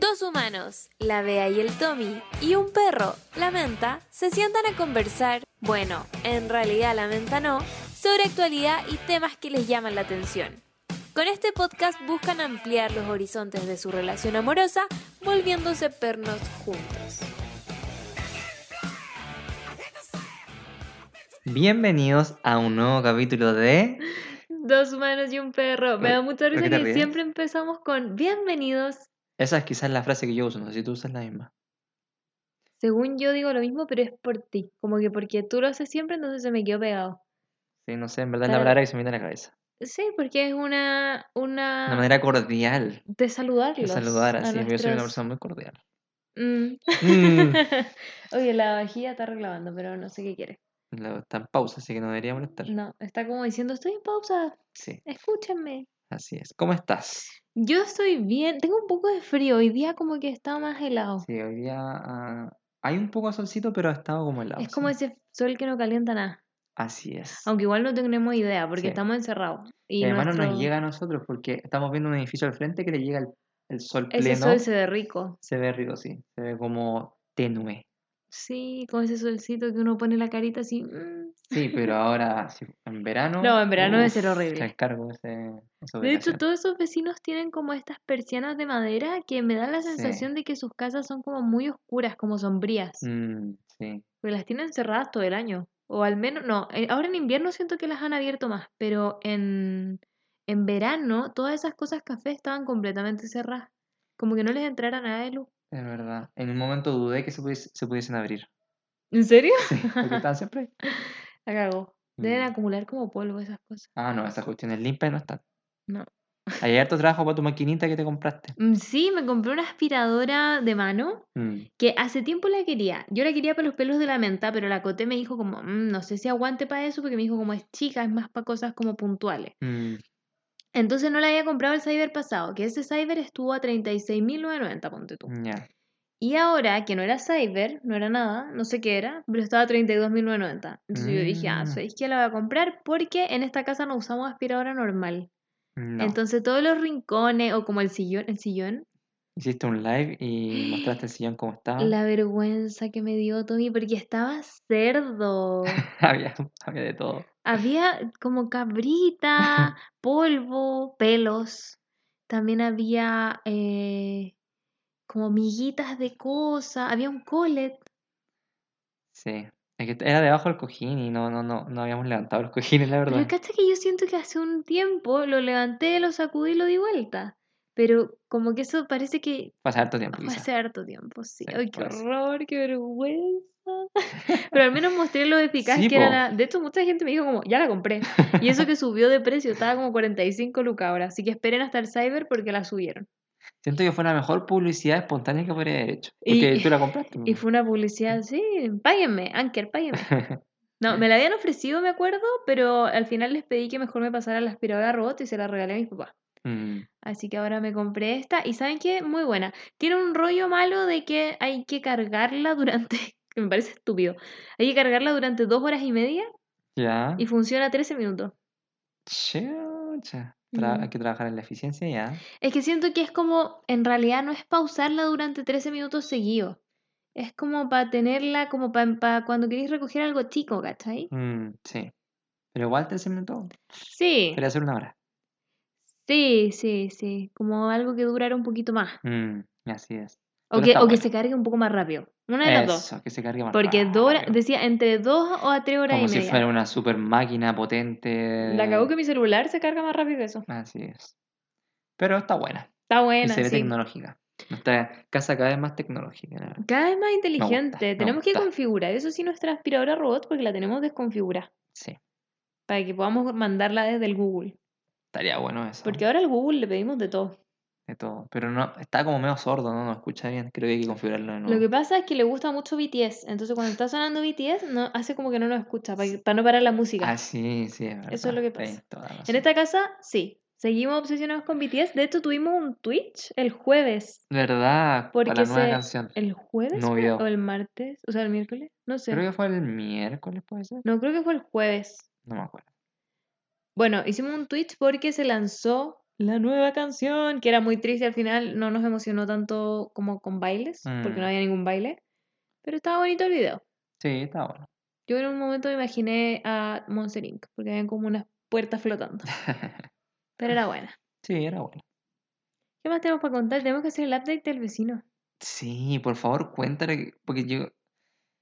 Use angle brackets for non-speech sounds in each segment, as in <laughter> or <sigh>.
Dos humanos, la Bea y el Tommy, y un perro, la Menta, se sientan a conversar, bueno, en realidad la Menta no, sobre actualidad y temas que les llaman la atención. Con este podcast buscan ampliar los horizontes de su relación amorosa, volviéndose pernos juntos. Bienvenidos a un nuevo capítulo de... Dos humanos y un perro. Me da mucha ¿Por risa que siempre empezamos con bienvenidos. Esa es quizás la frase que yo uso, no sé si tú usas la misma. Según yo digo lo mismo, pero es por ti. Como que porque tú lo haces siempre, entonces se me quedó pegado. Sí, no sé, en verdad es la palabra que se me viene a la cabeza. Sí, porque es una, una, Una manera cordial de saludarlos. de saludar así. Yo soy una nuestros- persona muy cordial. Mm. Mm. <laughs> Oye, la vajilla está reclamando, pero no sé qué quiere. Está en pausa, así que no debería molestar. No, está como diciendo, estoy en pausa, Sí, escúchenme. Así es. ¿Cómo estás? Yo estoy bien, tengo un poco de frío, hoy día como que está más helado. Sí, hoy día ah, hay un poco de solcito, pero ha estado como helado. es como ese sol que no calienta nada. Así es. Aunque igual no tenemos idea, porque Sí. estamos encerrados. Y Y además no nos llega a nosotros porque estamos viendo un edificio al frente que le llega el, el sol Ese pleno. sol se ve rico. Se ve rico, sí. Se ve como tenue. Sí, con ese solcito que uno pone la carita así. mm. Sí, pero <laughs> ahora en verano. No, en verano debe uf, ser horrible. ese, De hecho, todos esos vecinos tienen como estas persianas de madera que me dan la Sí. sensación de que sus casas son como muy oscuras, como sombrías. Mm, sí. Porque las tienen cerradas todo el año. O al menos, no, eh, ahora en invierno siento que las han abierto más, pero en, en verano todas esas cosas café estaban completamente cerradas. Como que no les entrara nada de luz. Es verdad. En un momento dudé que se, pudies- se pudiesen abrir. ¿En serio? Sí, porque estaban siempre. ahí. <laughs> La cagó. Deben Mm. acumular como polvo esas cosas. Ah, no, esas cuestiones limpias no están. No. Hay harto trabajo para tu maquinita que te compraste. Mm, Sí, me compré una aspiradora de mano Mm, que hace tiempo la quería. Yo la quería para los pelos de la menta, pero la Coté me dijo como, "Mm, no sé si aguante para eso, porque me dijo como es chica, es más para cosas como puntuales. mm, Entonces no la había comprado el Cyber pasado, que ese Cyber estuvo a 36.990, ponte tú. ya. Y ahora, que no era Cyber, no era nada, no sé qué era, pero estaba a 32.990. Entonces yo dije, ah, Mm. ¿sabéis que la voy a comprar? Porque en esta casa no usamos aspiradora normal. No. Entonces todos los rincones, o como el sillón, el sillón, Hiciste un live y mostraste <gasps> el sillón como estaba. la vergüenza que me dio Tommy, porque estaba cerdo. <laughs> había, había de todo. Había como cabrita, <laughs> polvo, pelos. También había eh, como miguitas de cosas. Había un colet. Sí. Es que era debajo del cojín y no, no, no, no habíamos levantado los cojines, la verdad. Pero cacha que yo siento que hace un tiempo lo levanté, lo sacudí y lo di vuelta. Pero como que eso parece que Pasa harto tiempo, hace harto tiempo, sí. Sí, Ay, qué horror, qué vergüenza. <laughs> Pero al menos mostré lo eficaz Sí, que era la... De hecho, mucha gente me dijo como, ya la compré. Y eso que <laughs> subió de precio, estaba como 45 lucas ahora. Así que esperen hasta el Cyber porque la subieron. Siento que fue la mejor publicidad espontánea que podría haber hecho. Y- Porque tú la <laughs> compraste. Y fue una publicidad, sí, páguenme, Anker, páguenme. No, me la habían ofrecido, me acuerdo, pero al final les pedí que mejor me pasara la aspiradora robot y se la regalé a mis papás. Mm, Así que ahora me compré esta y ¿saben qué? Muy buena. Tiene un rollo malo de que hay que cargarla durante, que <laughs> me parece estúpido, hay que cargarla durante dos horas y media ya. y funciona 13 minutos. Chucha. Tra- Mm. Hay que trabajar en la eficiencia ya. Es que siento que es como, en realidad no es pausarla durante 13 minutos seguidos. Es como para tenerla, como para cuando queréis recoger algo chico, ¿cachai? Mm, sí. Pero igual 13 minutos. Sí, Quería hacer una hora. Sí, sí, sí. Como algo que durara un poquito más. Mm, así es. O que, o que se cargue un poco más rápido. Una de las dos. Eso, que se cargue más Porque rápido. decía entre dos o a tres horas Como y si media. fuera una super máquina potente. La cagó que mi celular se carga más rápido que eso. Así es. Pero está buena. Está y buena, se ve sí. tecnológica. Nuestra casa cada vez más tecnológica. Cada vez más inteligente. me tenemos que gusta. configurar, eso sí, nuestra aspiradora robot porque la tenemos desconfigurada. Sí. Para que podamos mandarla desde el Google. Estaría bueno eso. Porque ahora al Google le pedimos de todo. De todo. Pero no, está como medio sordo, ¿no? No escucha bien. Creo que hay que configurarlo de nuevo. Lo que pasa es que le gusta mucho BTS. Entonces cuando está sonando BTS, no, hace como que no nos escucha, para, para no parar la música. Ah, sí, sí, es verdad. Eso es lo que pasa. En esta casa, sí. Seguimos obsesionados con BTS. De hecho, tuvimos un Twitch el jueves. ¿Verdad? Porque Para la nueva se- canción. ¿El jueves No o el martes? O sea, el miércoles. No sé. Creo que fue el miércoles, puede ser. No, creo que fue el jueves. No me acuerdo. Bueno, hicimos un Twitch porque se lanzó la nueva canción, que era muy triste al final, no nos emocionó tanto como con bailes, porque no Mm. había ningún baile, pero estaba bonito el video. Sí, está bueno. Yo en un momento me imaginé a Monster Inc., porque habían como unas puertas flotando, <laughs> pero era buena. sí, era bueno. ¿Qué más tenemos para contar? Tenemos que hacer el update del vecino. Sí, por favor, cuéntale, que- porque yo...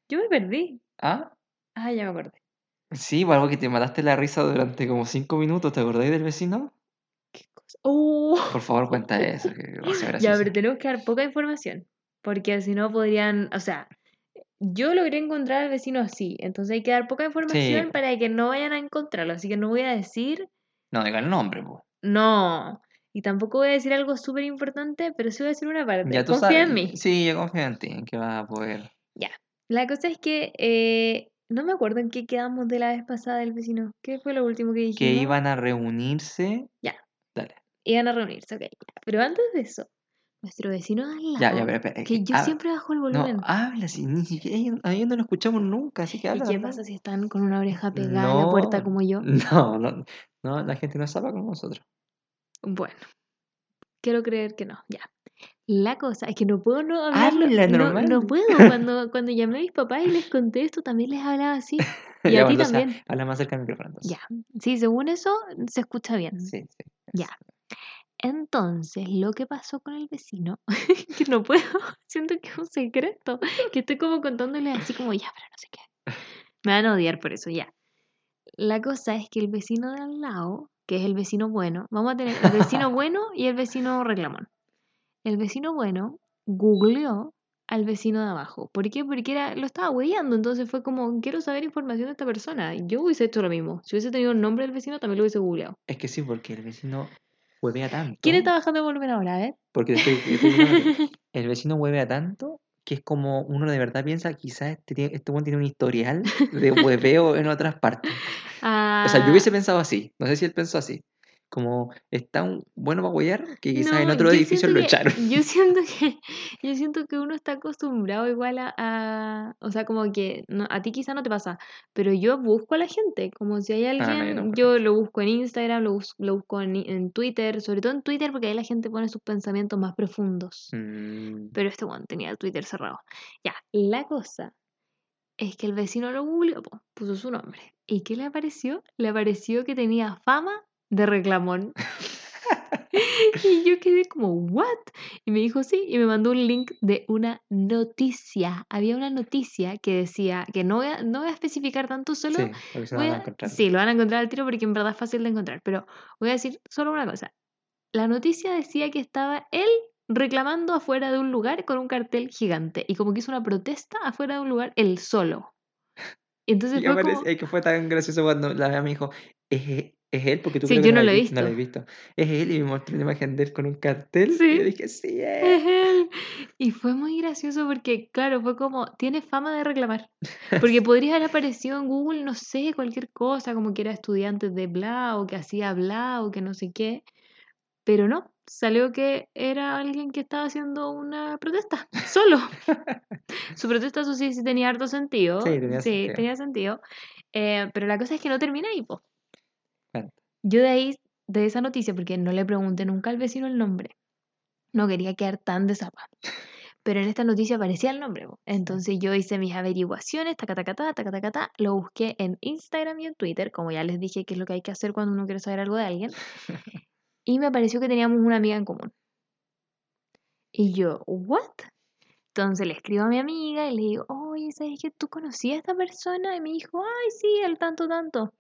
Yo me perdí. ¿Ah? Ah, ya me acordé. Sí, o algo que te mataste la risa durante como cinco minutos, ¿te acordáis del vecino? ¿Qué cosa? ¡Oh! Por favor, cuenta <laughs> eso, que Ya, pero tenemos que dar poca información, porque si no podrían, o sea, yo logré encontrar al vecino así, entonces hay que dar poca información Sí. para que no vayan a encontrarlo, así que no voy a decir No, diga el nombre, po. no, y tampoco voy a decir algo súper importante, pero sí voy a decir una parte, Ya tú confía sabes. en mí. Sí, yo confío en ti, en que vas a poder. La cosa es que eh, no me acuerdo en qué quedamos de la vez pasada del vecino, ¿qué fue lo último que dijimos? Que iban a reunirse. Ya. Dale. Iban a reunirse, ok, pero antes de eso, nuestro vecino de al lado, Ya, ya, pero espera. que yo siempre bajo el No, volumen. habla, si ni siquiera a ellos no lo escuchamos nunca, así que ¿Y habla. qué habla. pasa si están con una oreja pegada a la puerta No, como yo? No, no, no, la gente no sabe como nosotros. Bueno, quiero creer que no, ya. La cosa es que no puedo no hablarlo. Habla no, normal. no puedo. Cuando, cuando llamé a mis papás y les conté esto, también les hablaba así. <laughs> Y Ya, a ti o sea, también. habla más cerca del micrófono, entonces. Ya. Sí, según eso, se escucha bien. Sí, sí. Ya. Entonces, lo que pasó con el vecino, <laughs> que no puedo, <laughs> siento que es un secreto, que estoy como contándole así como ya, pero no sé qué. Me van a odiar por eso, ya. La cosa es que el vecino de al lado, que es el vecino bueno, vamos a tener el vecino bueno y el vecino reclamón. El vecino bueno googleó al vecino de abajo. ¿Por qué? Porque era, lo estaba hueveando, entonces fue como, quiero saber información de esta persona. Yo hubiese hecho lo mismo. Si hubiese tenido el nombre del vecino, también lo hubiese googleado. Es que sí, porque el vecino huevea tanto. ¿Quién está bajando el volumen ahora, ver? Porque estoy, estoy <laughs> el vecino huevea tanto que es como uno de verdad piensa, quizás este, este buen tiene un historial de <laughs> hueveo en otras partes. O sea, yo Ah, hubiese pensado así, no sé si él pensó así. Como es tan bueno para huear que quizás en no, otro yo edificio lo que- echaron. <laughs> Yo siento que, yo siento que uno está acostumbrado igual a, a- o sea, como que no, a ti quizá no te pasa, pero yo busco a la gente, como si hay Ah, no, yo alguien, yo lo busco en Instagram, lo, bus- lo busco en, en Twitter, sobre todo en Twitter porque ahí la gente pone sus pensamientos más profundos. Mm, Pero este one tenía el Twitter cerrado. Ya, la cosa es que el vecino lo googleó, puso su nombre. ¿Y qué le apareció? Le apareció que tenía fama de reclamón. <laughs> <laughs> y yo quedé como, ¿what? Y me dijo sí, y me mandó un link de una noticia. Había una noticia que decía, que no voy a, no voy a especificar tanto, solo sí, porque se voy van a encontrar. sí, lo van a encontrar al tiro porque en verdad es fácil de encontrar, pero voy a decir solo una cosa. La noticia decía que estaba él reclamando afuera de un lugar con un cartel gigante y como que hizo una protesta afuera de un lugar él solo. <laughs> Entonces Y fue como, es que fue tan gracioso cuando la me dijo, ¿es, e- es él? Porque tú Sí, creo que yo no lo he vi- No lo he visto. Es él y me mostró una imagen de él con un cartel. Sí. Y yo dije, sí, es. es él. Y fue muy gracioso porque, claro, fue como, tiene fama de reclamar. Porque podría haber aparecido en Google, no sé, cualquier cosa, como que era estudiante de bla o que hacía bla o que no sé qué. Pero no, salió que era alguien que estaba haciendo una protesta, solo. Su protesta, eso sí, sí tenía harto sentido. Sí, tenía sentido. tenía sentido. Eh, pero la cosa es que no termina ahí, po. Yo de ahí, de esa noticia, porque no le pregunté nunca al vecino el nombre, no quería quedar tan de zapa. Pero en esta noticia aparecía el nombre. Entonces yo hice mis averiguaciones, taca, taca, taca, taca, taca, taca, lo busqué en Instagram y en Twitter, como ya les dije que es lo que hay que hacer cuando uno quiere saber algo de alguien. <laughs> Y me pareció que teníamos una amiga en común. Y yo, ¿what? Entonces le escribo a mi amiga y le digo, oye, ¿sabes que tú conocías a esta persona? Y me dijo, ay, sí, el tanto, tanto.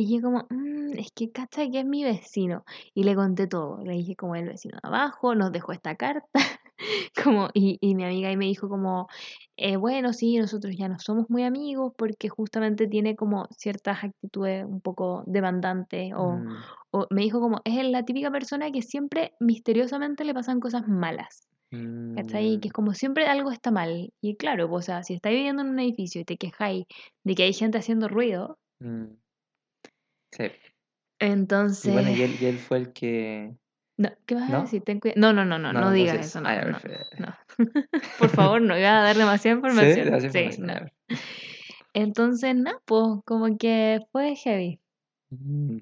Y yo como, "Mm, es que cacha que es mi vecino. Y le conté todo. Le dije como el vecino de abajo, nos dejó esta carta. <laughs> como, y, y mi amiga ahí me dijo como, "Eh, bueno, sí, nosotros ya no somos muy amigos porque justamente tiene como ciertas actitudes un poco demandantes. O, Mm, o me dijo como, es la típica persona que siempre misteriosamente le pasan cosas malas. ¿Cachai? Que mm, es como siempre algo está mal. Y claro, pues, o sea, si estáis viviendo en un edificio y te quejáis de que hay gente haciendo ruido, mm. Sí. entonces... Y bueno, y él, y él fue el que. No, ¿qué vas a decir? Ten cuida- No, no, no, no, no, digas entonces- eso, no, ah, no. <laughs> Por favor, no iba a dar demasiada <laughs> Sí, información. Sí, no. <laughs> Entonces, no, pues como que fue heavy. Mm.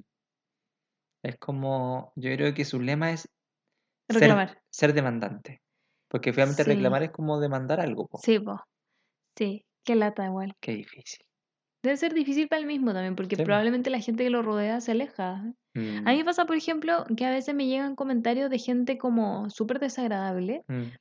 Es como, yo creo que su lema es ser, Reclamar. ser demandante. Porque finalmente Sí. reclamar es como demandar algo, po. Sí, po. Sí, qué lata igual. Qué difícil. Debe ser difícil para él mismo también, porque Sí, probablemente la gente que lo rodea se aleja. A mí Mm, me pasa, por ejemplo, que a veces me llegan comentarios de gente como súper desagradable mm,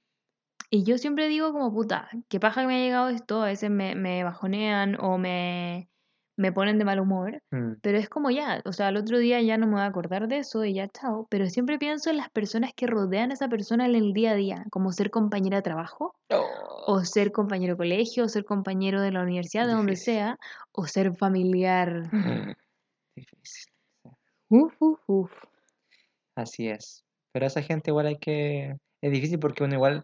y yo siempre digo como, puta, qué paja que me ha llegado esto, a veces me, me bajonean o me, me ponen de mal humor, mm. pero es como ya, o sea, el otro día ya no me voy a acordar de eso y ya chao, pero siempre pienso en las personas que rodean a esa persona en el día a día, como ser compañera de trabajo, Oh, o ser compañero de colegio, o ser compañero de la universidad, de donde sea, o ser familiar. Difícil. Uf, uf, uf. Así es. Pero a esa gente igual hay que... Es difícil porque uno igual,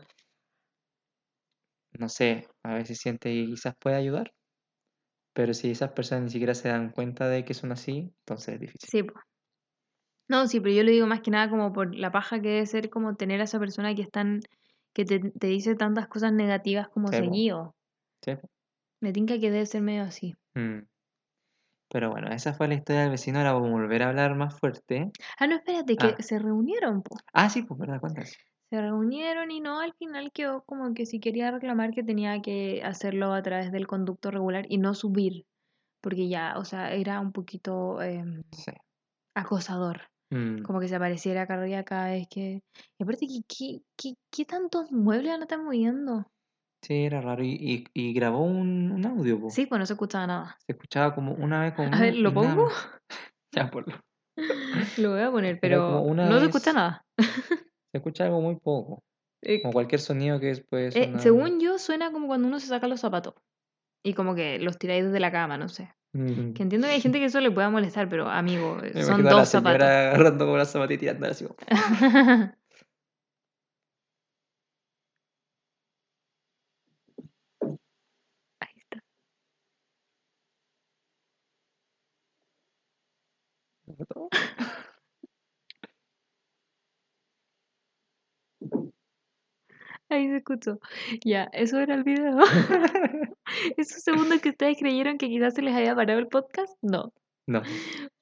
no sé, a veces siente que quizás puede ayudar, pero si esas personas ni siquiera se dan cuenta de que son así, entonces es difícil. Sí, po. No, sí, pero yo lo digo más que nada como por la paja que debe ser como tener a esa persona que es tan, que te, te dice tantas cosas negativas como Sí, seguido. ¿Sí? Me tinca que debe ser medio así. Mm. Pero bueno, esa fue la historia del vecino, ahora vamos a volver a hablar más fuerte. Ah, no, espérate, que Ah. se reunieron, po. Ah, sí, pues verdad, cuéntanos. Se reunieron y no, al final quedó como que si quería reclamar que tenía que hacerlo a través del conducto regular y no subir, porque ya, o sea, era un poquito em, Sí. acosador. Mm. Como que se apareciera acá arriba cada vez que... Y aparte, ¿qué, qué, qué, qué tantos muebles a estar moviendo? Sí, era raro. Y, y, y grabó un, un audio, po. Sí, pues no se escuchaba nada. Se escuchaba como una vez como <laughs> A ver, ¿lo pongo? <laughs> Ya, ponlo. <laughs> Lo voy a poner, pero no se escucha nada. Se escucha algo muy poco. Eh, Como cualquier sonido que después eh, según yo, suena como cuando uno se saca los zapatos. Y como que los tiráis desde la cama, no sé. Mm. Que entiendo que hay gente que eso le pueda molestar, pero amigo, Me <laughs> son imagino a la dos zapatos. agarrando como la zapatilla y tirando así <laughs> Ahí está. <laughs> Ahí se escuchó. Ya, eso era el video. <laughs> Esos segundos que ustedes creyeron que quizás se les había parado el podcast, no. No.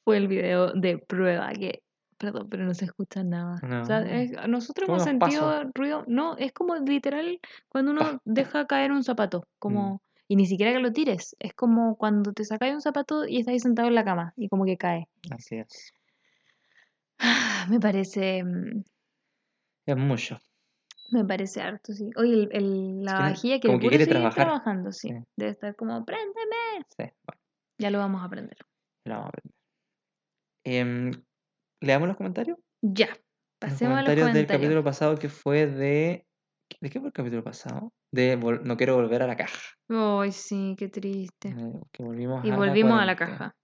Fue el video de prueba que, perdón, pero no se escucha nada. O sea, No. es- nosotros hemos pasos. sentido ruido. No, es como literal cuando uno deja caer un zapato. Mm. Como, y ni siquiera que lo tires. Es como cuando te sacáis un zapato y estás ahí sentado en la cama y como que cae. Así es. <sighs> Me parece, mm, Es mucho. Me parece harto, sí. Oye, el, el- la que vajilla quiere como que quiere trabajar. trabajando, sí. Sí. Debe estar como, préndeme. Sí, bueno, Ya lo vamos a aprender. lo vamos a aprender. Em, ¿Leamos los comentarios? Ya. Los Pasemos a los comentarios del comentarios. capítulo pasado que fue de. ¿De qué fue el capítulo pasado? De vol- No quiero volver a la caja. Ay, sí, qué triste. Eh, que volvimos Y a volvimos a la caja.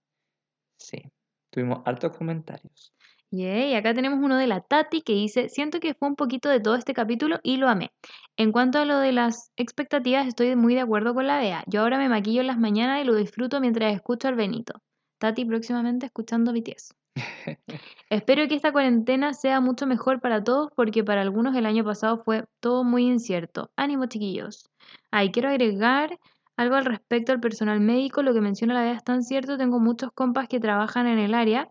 Sí. Tuvimos hartos comentarios. Yay, acá tenemos uno de la Tati que dice, siento que fue un poquito de todo este capítulo y lo amé. En cuanto a lo de las expectativas, estoy muy de acuerdo con la Bea. Yo ahora me maquillo en las mañanas y lo disfruto mientras escucho al Benito. Tati próximamente escuchando BTS. <laughs> Espero que esta cuarentena sea mucho mejor para todos porque para algunos el año pasado fue todo muy incierto. Ánimo chiquillos. Ay, quiero agregar algo al respecto al personal médico. Lo que menciona la Bea es tan cierto. Tengo muchos compas que trabajan en el área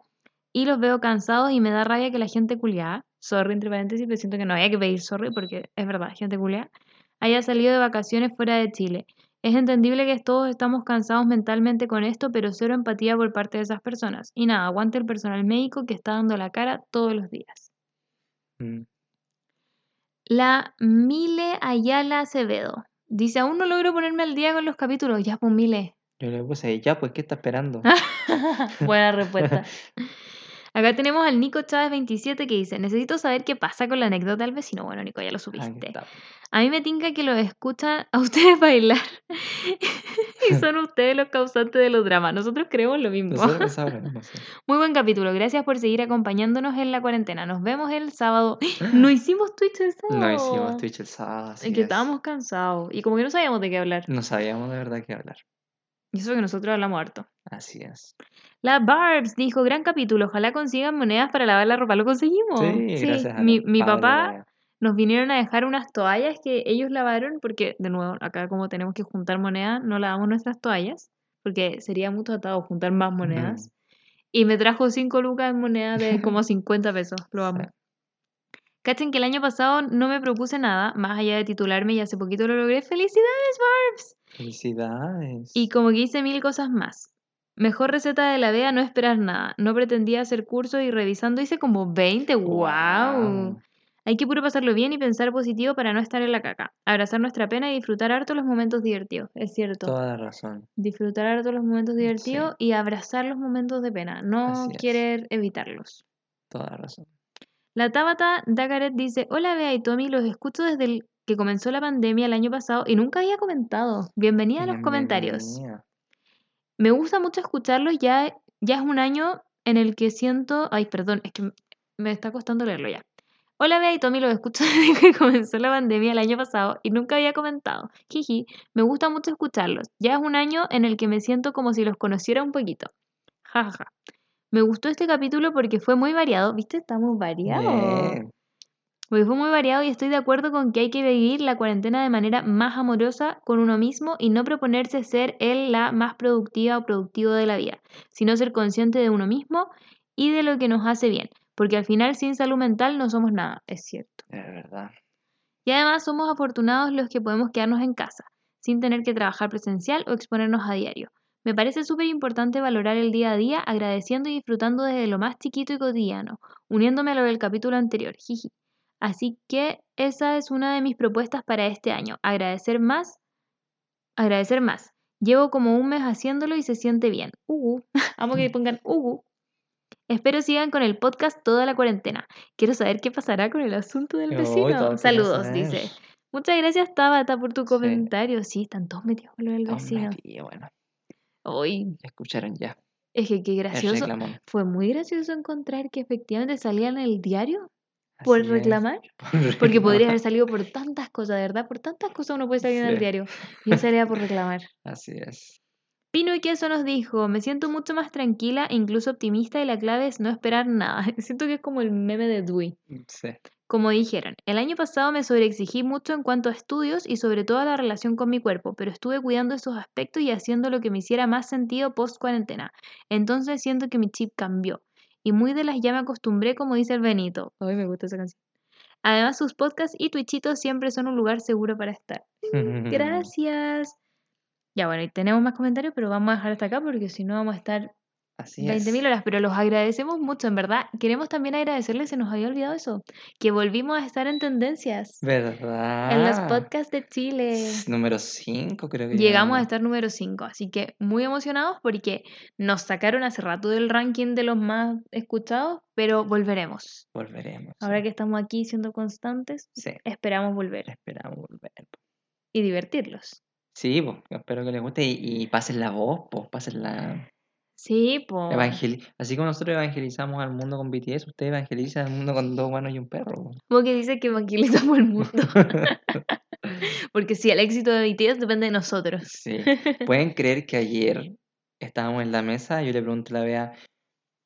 y los veo cansados y me da rabia que la gente culiada, sorry entre paréntesis, pero siento que no había que pedir sorry porque es verdad, gente culiada, haya salido de vacaciones fuera de Chile. Es entendible que todos estamos cansados mentalmente con esto, pero cero empatía por parte de esas personas. Y nada, aguante el personal médico que está dando la cara todos los días. Mm. La Mile Ayala Acevedo. Dice, aún no logro ponerme al día con los capítulos. Ya, pues Mile. Yo le puse, ya, pues, ¿qué está esperando? <laughs> Buena respuesta. <laughs> Acá tenemos al Nico Chávez 27 que dice, necesito saber qué pasa con la anécdota del vecino. Bueno, Nico, ya lo supiste. A mí me tinca que lo escuchan a <laughs> ustedes bailar y <laughs> son ustedes los causantes de los dramas. Nosotros creemos lo mismo. Nosotros lo mismo, sí. Muy buen capítulo. Gracias por seguir acompañándonos en la cuarentena. Nos vemos el sábado. <gasps> No hicimos Twitch el sábado. No hicimos Twitch el sábado. Es así que es. estábamos cansados y como que no sabíamos de qué hablar. No sabíamos de verdad qué hablar. Y eso que nosotros hablamos harto. Así es. La Barbs dijo, gran capítulo, ojalá consigan monedas para lavar la ropa. ¿Lo conseguimos? Sí, gracias a Mi, mi papá nos vinieron a dejar unas toallas que ellos lavaron, porque de nuevo, acá como tenemos que juntar monedas, no lavamos nuestras toallas, porque sería mucho atado juntar más monedas. Y me trajo 5 lucas en moneda de como 50 pesos. Lo amo. Cachen que el año pasado no me propuse nada, más allá de titularme y hace poquito lo logré. ¡Felicidades, Barbs! Felicidades. Y como que hice mil cosas más. Mejor receta de la DEA, no esperar nada. No pretendía hacer cursos y revisando hice como 20. ¡Wow! Hay que puro pasarlo bien y pensar positivo para no estar en la caca. Abrazar nuestra pena y disfrutar harto los momentos divertidos. Es cierto. Toda razón. Disfrutar harto los momentos divertidos y abrazar los momentos de pena. No querer evitarlos. Toda razón. La Tabata Dagaret dice, hola Bea y Tommy, los escucho desde el que comenzó la pandemia el año pasado y nunca había comentado. Bienvenida a los comentarios. Me gusta mucho escucharlos, ya, ya es un año en el que siento... Ay, perdón, es que me está costando leerlo ya. Hola Bea y Tommy, los escucho <laughs> desde que comenzó la pandemia el año pasado y nunca había comentado. Jiji, me gusta mucho escucharlos. Ya es un año en el que me siento como si los conociera un poquito. Ja, ja, ja. Me gustó este capítulo porque fue muy variado. ¿Viste? Estamos variados. Bien. Porque fue muy variado y estoy de acuerdo con que hay que vivir la cuarentena de manera más amorosa con uno mismo y no proponerse ser él la más productiva o productivo de la vida, sino ser consciente de uno mismo y de lo que nos hace bien, porque al final sin salud mental no somos nada, es cierto. Es verdad. Y además somos afortunados los que podemos quedarnos en casa, sin tener que trabajar presencial o exponernos a diario. Me parece súper importante valorar el día a día, agradeciendo y disfrutando desde lo más chiquito y cotidiano, uniéndome a lo del capítulo anterior, jiji. Así que esa es una de mis propuestas para este año, agradecer más, agradecer más. Llevo como un mes haciéndolo y se siente bien. <laughs> Ugu. Amo que pongan ugu. Espero sigan con el podcast toda la cuarentena. Quiero saber qué pasará con el asunto del vecino. Saludos, dice. Muchas gracias, Tabata, por tu comentario. Sí, están todos metidos con lo del vecino. bueno, Ya escucharon ya. es que qué gracioso. Fue muy gracioso encontrar que efectivamente salían en el diario por reclamar. <laughs> por Porque podría haber salido por tantas cosas, de verdad. Por tantas cosas uno puede salir en el diario. Y él salía por reclamar. Así es. Pino y Queso nos dijo, me siento mucho más tranquila e incluso optimista y la clave es no esperar nada. <laughs> Siento que es como el meme de Dewey. Sí. Como dijeron, el año pasado me sobreexigí mucho en cuanto a estudios y sobre todo a la relación con mi cuerpo, pero estuve cuidando esos aspectos y haciendo lo que me hiciera más sentido post cuarentena. Entonces siento que mi chip cambió. Y muy de las ya me acostumbré, como dice el Benito. Ay, me gusta esa canción. Además, sus podcasts y twitchitos siempre son un lugar seguro para estar. <laughs> Gracias. Ya bueno, y tenemos más comentarios, pero vamos a dejar hasta acá porque si no vamos a estar Así es. 20.000 horas, pero los agradecemos mucho, en verdad. Queremos también agradecerles, se nos había olvidado eso, que volvimos a estar en tendencias ¿Verdad? en los podcasts de Chile. Número 5 creo que Llegamos a estar número 5, así que muy emocionados porque nos sacaron hace rato del ranking de los más escuchados, pero volveremos. Volveremos. Ahora sí. que estamos aquí siendo constantes, Sí, esperamos volver esperamos volver. y divertirlos. Sí, pues, espero que les guste y, y pasen la voz, pues, pasen la... Sí, pues. evangeli- Así como nosotros evangelizamos al mundo con BTS, ustedes evangelizan al mundo con dos manos y un perro. po. Como que dice que evangelizamos el mundo. <laughs> <laughs> Porque sí, el éxito de BTS depende de nosotros. Sí. <laughs> ¿Pueden creer que ayer estábamos en la mesa y yo le pregunto a la Bea,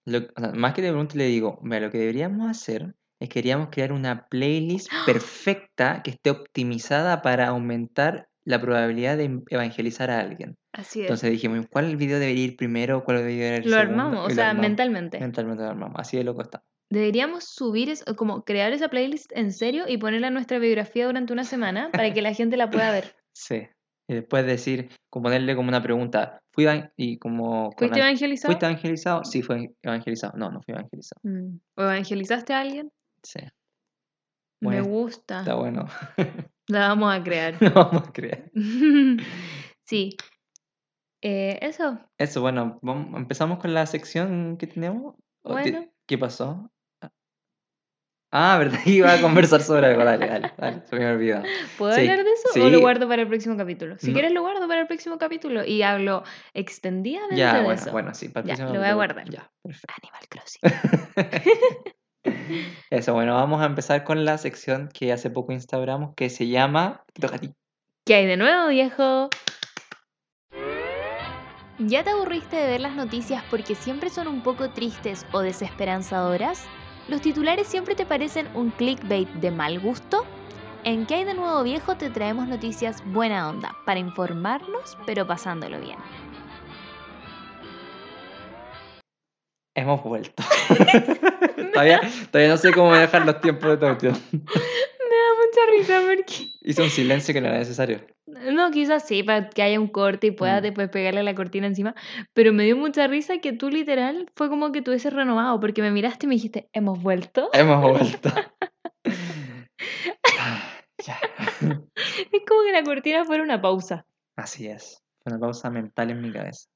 lo- o sea, más que le pregunto le digo, vea, lo que deberíamos hacer es queríamos crear una playlist perfecta que esté optimizada para aumentar la probabilidad de em- evangelizar a alguien. Así es. Entonces dijimos, ¿cuál video debería ir primero? ¿Cuál debería ir lo segundo? armamos, o sea, armamos. mentalmente. Mentalmente lo armamos, así de loco está. Deberíamos subir, eso, como crear esa playlist en serio y ponerla en nuestra biografía durante una semana para que la gente la pueda ver. <laughs> Sí. Y después decir, como ponerle como una pregunta, ¿fui y como ¿Fuiste evangelizado? ¿Fuiste evangelizado? Sí, fue evangelizado. No, no fui evangelizado. Mm. ¿O evangelizaste a alguien? Sí, Me gusta. está bueno. <laughs> La vamos a crear. <laughs> No vamos a creer. <laughs> sí. Eh, eso. Eso, bueno, vamos- empezamos con la sección que tenemos. ¿O ti- Bueno. ¿Qué pasó? Ah, <laughs> verdad, iba a conversar sobre algo. Dale, dale, dale, se me olvidado. ¿Puedo Sí, hablar de eso o lo guardo para el próximo capítulo? Si No. quieres lo guardo para el próximo capítulo y hablo extendidamente Ya, de bueno, eso. bueno, sí, para el Ya, próximo lo voy a guardar. Ya, perfecto. Animal Crossing. <laughs> Eso, bueno, vamos a empezar con la sección que hace poco instauramos que se llama. Toca a ti. ¿Qué hay de nuevo, viejo? ¿Ya te aburriste de ver las noticias porque siempre son un poco tristes o desesperanzadoras? ¿Los titulares siempre te parecen un clickbait de mal gusto? En ¿Qué hay de nuevo viejo? te traemos noticias buena onda, para informarnos pero pasándolo bien. Hemos vuelto. <laughs> todavía, todavía no sé cómo dejar los tiempos de todo. tío. Me da mucha risa porque... Hice un silencio que no era necesario. No, quizás sí, para que haya un corte y puedas Mm. después pegarle la cortina encima. Pero me dio mucha risa que tú literal fue como que tú hubieses renovado porque me miraste y me dijiste, ¿hemos vuelto? Hemos vuelto. <laughs> Ah, ya. Es como que la cortina fuera una pausa. Así es. Fue una pausa mental en mi cabeza.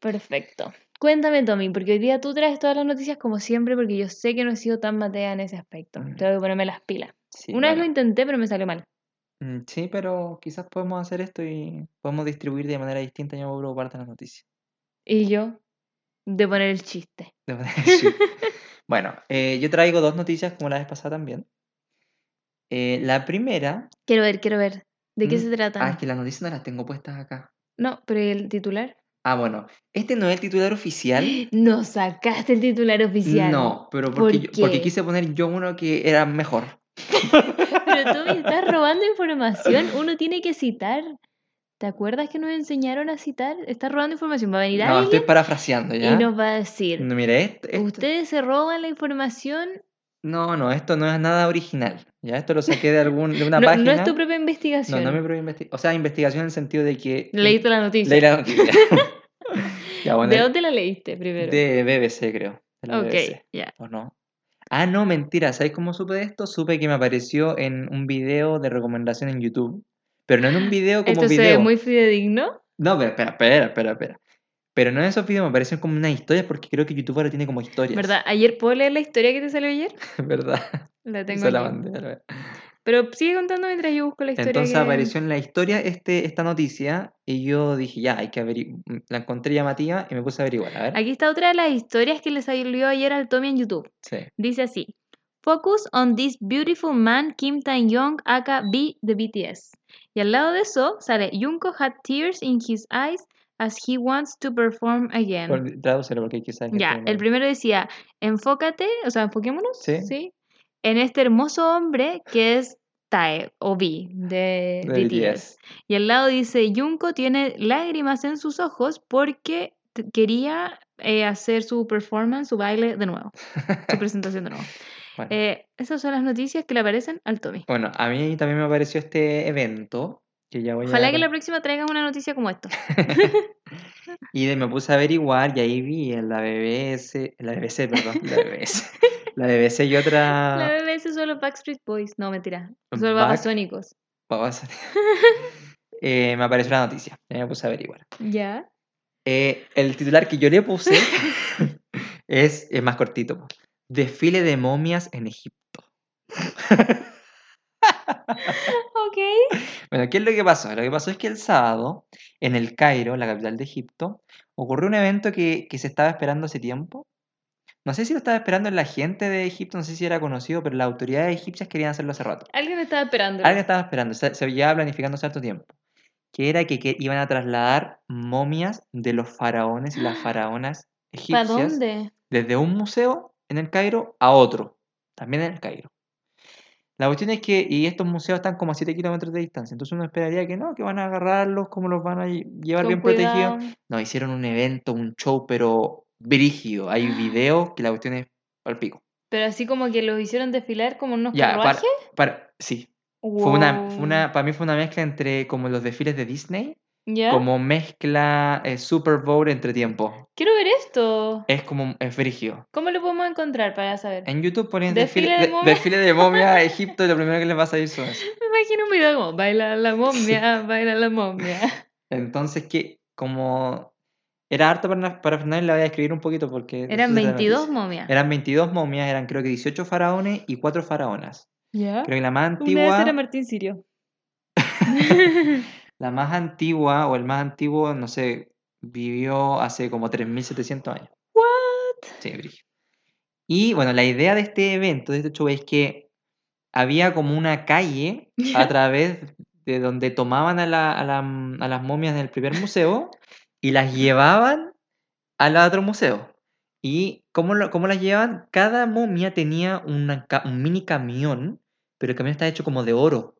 Perfecto. Cuéntame, Tommy, porque hoy día tú traes todas las noticias como siempre, porque yo sé que no he sido tan matea en ese aspecto. Mm. Tengo que ponerme las pilas. Sí, Una vez lo intenté, pero me salió mal. Mm, Sí, pero quizás podemos hacer esto y podemos distribuir de manera distinta. Yo me voy a preocupar de las noticias. Y yo, de poner el chiste. <laughs> De manera distinta. bueno, eh, yo traigo dos noticias como la vez pasada también. Eh, la primera. Quiero ver, quiero ver. ¿De qué Mm, se trata? Ah, es que las noticias no las tengo puestas acá. No, pero ¿y el titular? Ah, bueno. Este no es el titular oficial. No sacaste el titular oficial. No, pero ¿Por porque, yo- porque quise poner yo uno que era mejor. <laughs> Pero tú me estás <laughs> robando información. Uno tiene que citar. ¿Te acuerdas que nos enseñaron a citar? Estás robando información. Va a venir No, estoy alguien parafraseando ya. y nos va a decir, No, mire, esto, esto- ustedes se roban la información. No, no, esto no es nada original. Ya esto lo saqué de algún de una <laughs> No, no página. es tu propia No, investigación. no me propia investi- O sea, investigación en el sentido de que Leíste la noticia. leí la noticia. <laughs> ya, bueno, ¿De dónde la leíste primero? de BBC, creo. De la ok, BBC, ya. ¿o no? Ah, no, mentira. ¿Sabes cómo supe de esto? Supe que me apareció en un video de recomendación en YouTube. Pero no en un video como ¿Esto se video. ve muy fidedigno? No, pero espera, espera, espera, espera. Pero no en esos videos me aparecen como unas historias porque creo que YouTube ahora tiene como historias. ¿Verdad? ¿Ayer puedo leer la historia que te salió ayer? <laughs> ¿Verdad? La tengo la. Pero sigue contando mientras yo busco la historia. Entonces que- apareció en la historia este, esta noticia y yo dije, ya, hay que averiguar. La encontré llamativa y me puse a averiguar. A ver. Aquí está otra de las historias que le salió ayer al Tommy en YouTube. Sí. Dice así: Focus on this beautiful man, Kim Tae-young, aka B de BTS. Y al lado de eso sale Jungkook had tears in his eyes as he wants to perform again. Por- Tradúcelo porque quizás. Ya, el primero decía, enfócate, o sea, enfoquémonos, Sí. En este hermoso hombre que es Tae o B de, de BTS. BTS. Y al lado dice, Junko tiene lágrimas en sus ojos porque quería eh, hacer su performance, su baile de nuevo, su <laughs> presentación de nuevo. Bueno. Eh, esas son las noticias que le aparecen al Tommy. Bueno, a mí también me apareció este evento que ya voy Ojalá a... que la próxima traigan una noticia como esto. <laughs> Y de- me puse a averiguar y ahí vi en la BBC, en la BBC, perdón, la BBC, <laughs> la BBC y La otra... BBC son los Backstreet Boys. No, mentira. Son Back- babasónicos. Babas- <laughs> Eh, me apareció la noticia, me puse a averiguar. ¿Ya? Eh, el titular que yo le puse <laughs> es, es más cortito. Desfile de momias en Egipto. Ok. Bueno, ¿qué es lo que pasó? Lo que pasó es que el sábado, en el Cairo, la capital de Egipto, ocurrió un evento que, que se estaba esperando hace tiempo. No sé si lo estaba esperando la gente de Egipto, no sé si era conocido, pero las autoridades egipcias querían hacerlo hace rato. Alguien estaba esperando. Alguien estaba esperando, se, se llevaba planificando hace harto tiempo. Que era que, que iban a trasladar momias de los faraones y las <gasps> faraonas ¿Para egipcias dónde? desde un museo en el Cairo a otro, también en el Cairo. La cuestión es que, y estos museos están como a 7 kilómetros de distancia, entonces uno esperaría que no, que van a agarrarlos, como los van a lle- llevar Con bien protegidos. No, hicieron un evento, un show, pero brígido. Hay videos que la cuestión es al pico. Pero así como que los hicieron desfilar como unos Ya, para, carruajes. para, sí. Fue una, fue Wow. una, para mí fue una mezcla entre como los desfiles de Disney, ¿Ya? como mezcla eh, Super Bowl entre tiempo. Quiero ver esto. Es como, es brígido. ¿Cómo lo podemos encontrar para saber? En YouTube ponen Desfile desfile, de momia. desfile de momia a <laughs> Egipto y lo primero que les va a salir son eso. Me imagino un video como baila la <laughs> momia, baila la momia. Entonces, que como era harto para, para Fernández, la voy a escribir un poquito porque... Eran eso es la 22 noticia. momias. Eran 22 momias, eran creo que 18 faraones y 4 faraonas. ¿Ya? Creo que la más Una vez era antigua, Martín Sirio. <laughs> la más antigua o el más antiguo, no sé, vivió hace como 3700 años. What? Sí, brígido. Y bueno, la idea de este evento, de este show, es que había como una calle <laughs> a través de donde tomaban a, la- a la- a las momias del primer museo y las llevaban al otro museo. ¿Y cómo, lo- cómo las llevaban? Cada momia tenía una un mini camión, pero el camión estaba hecho como de oro.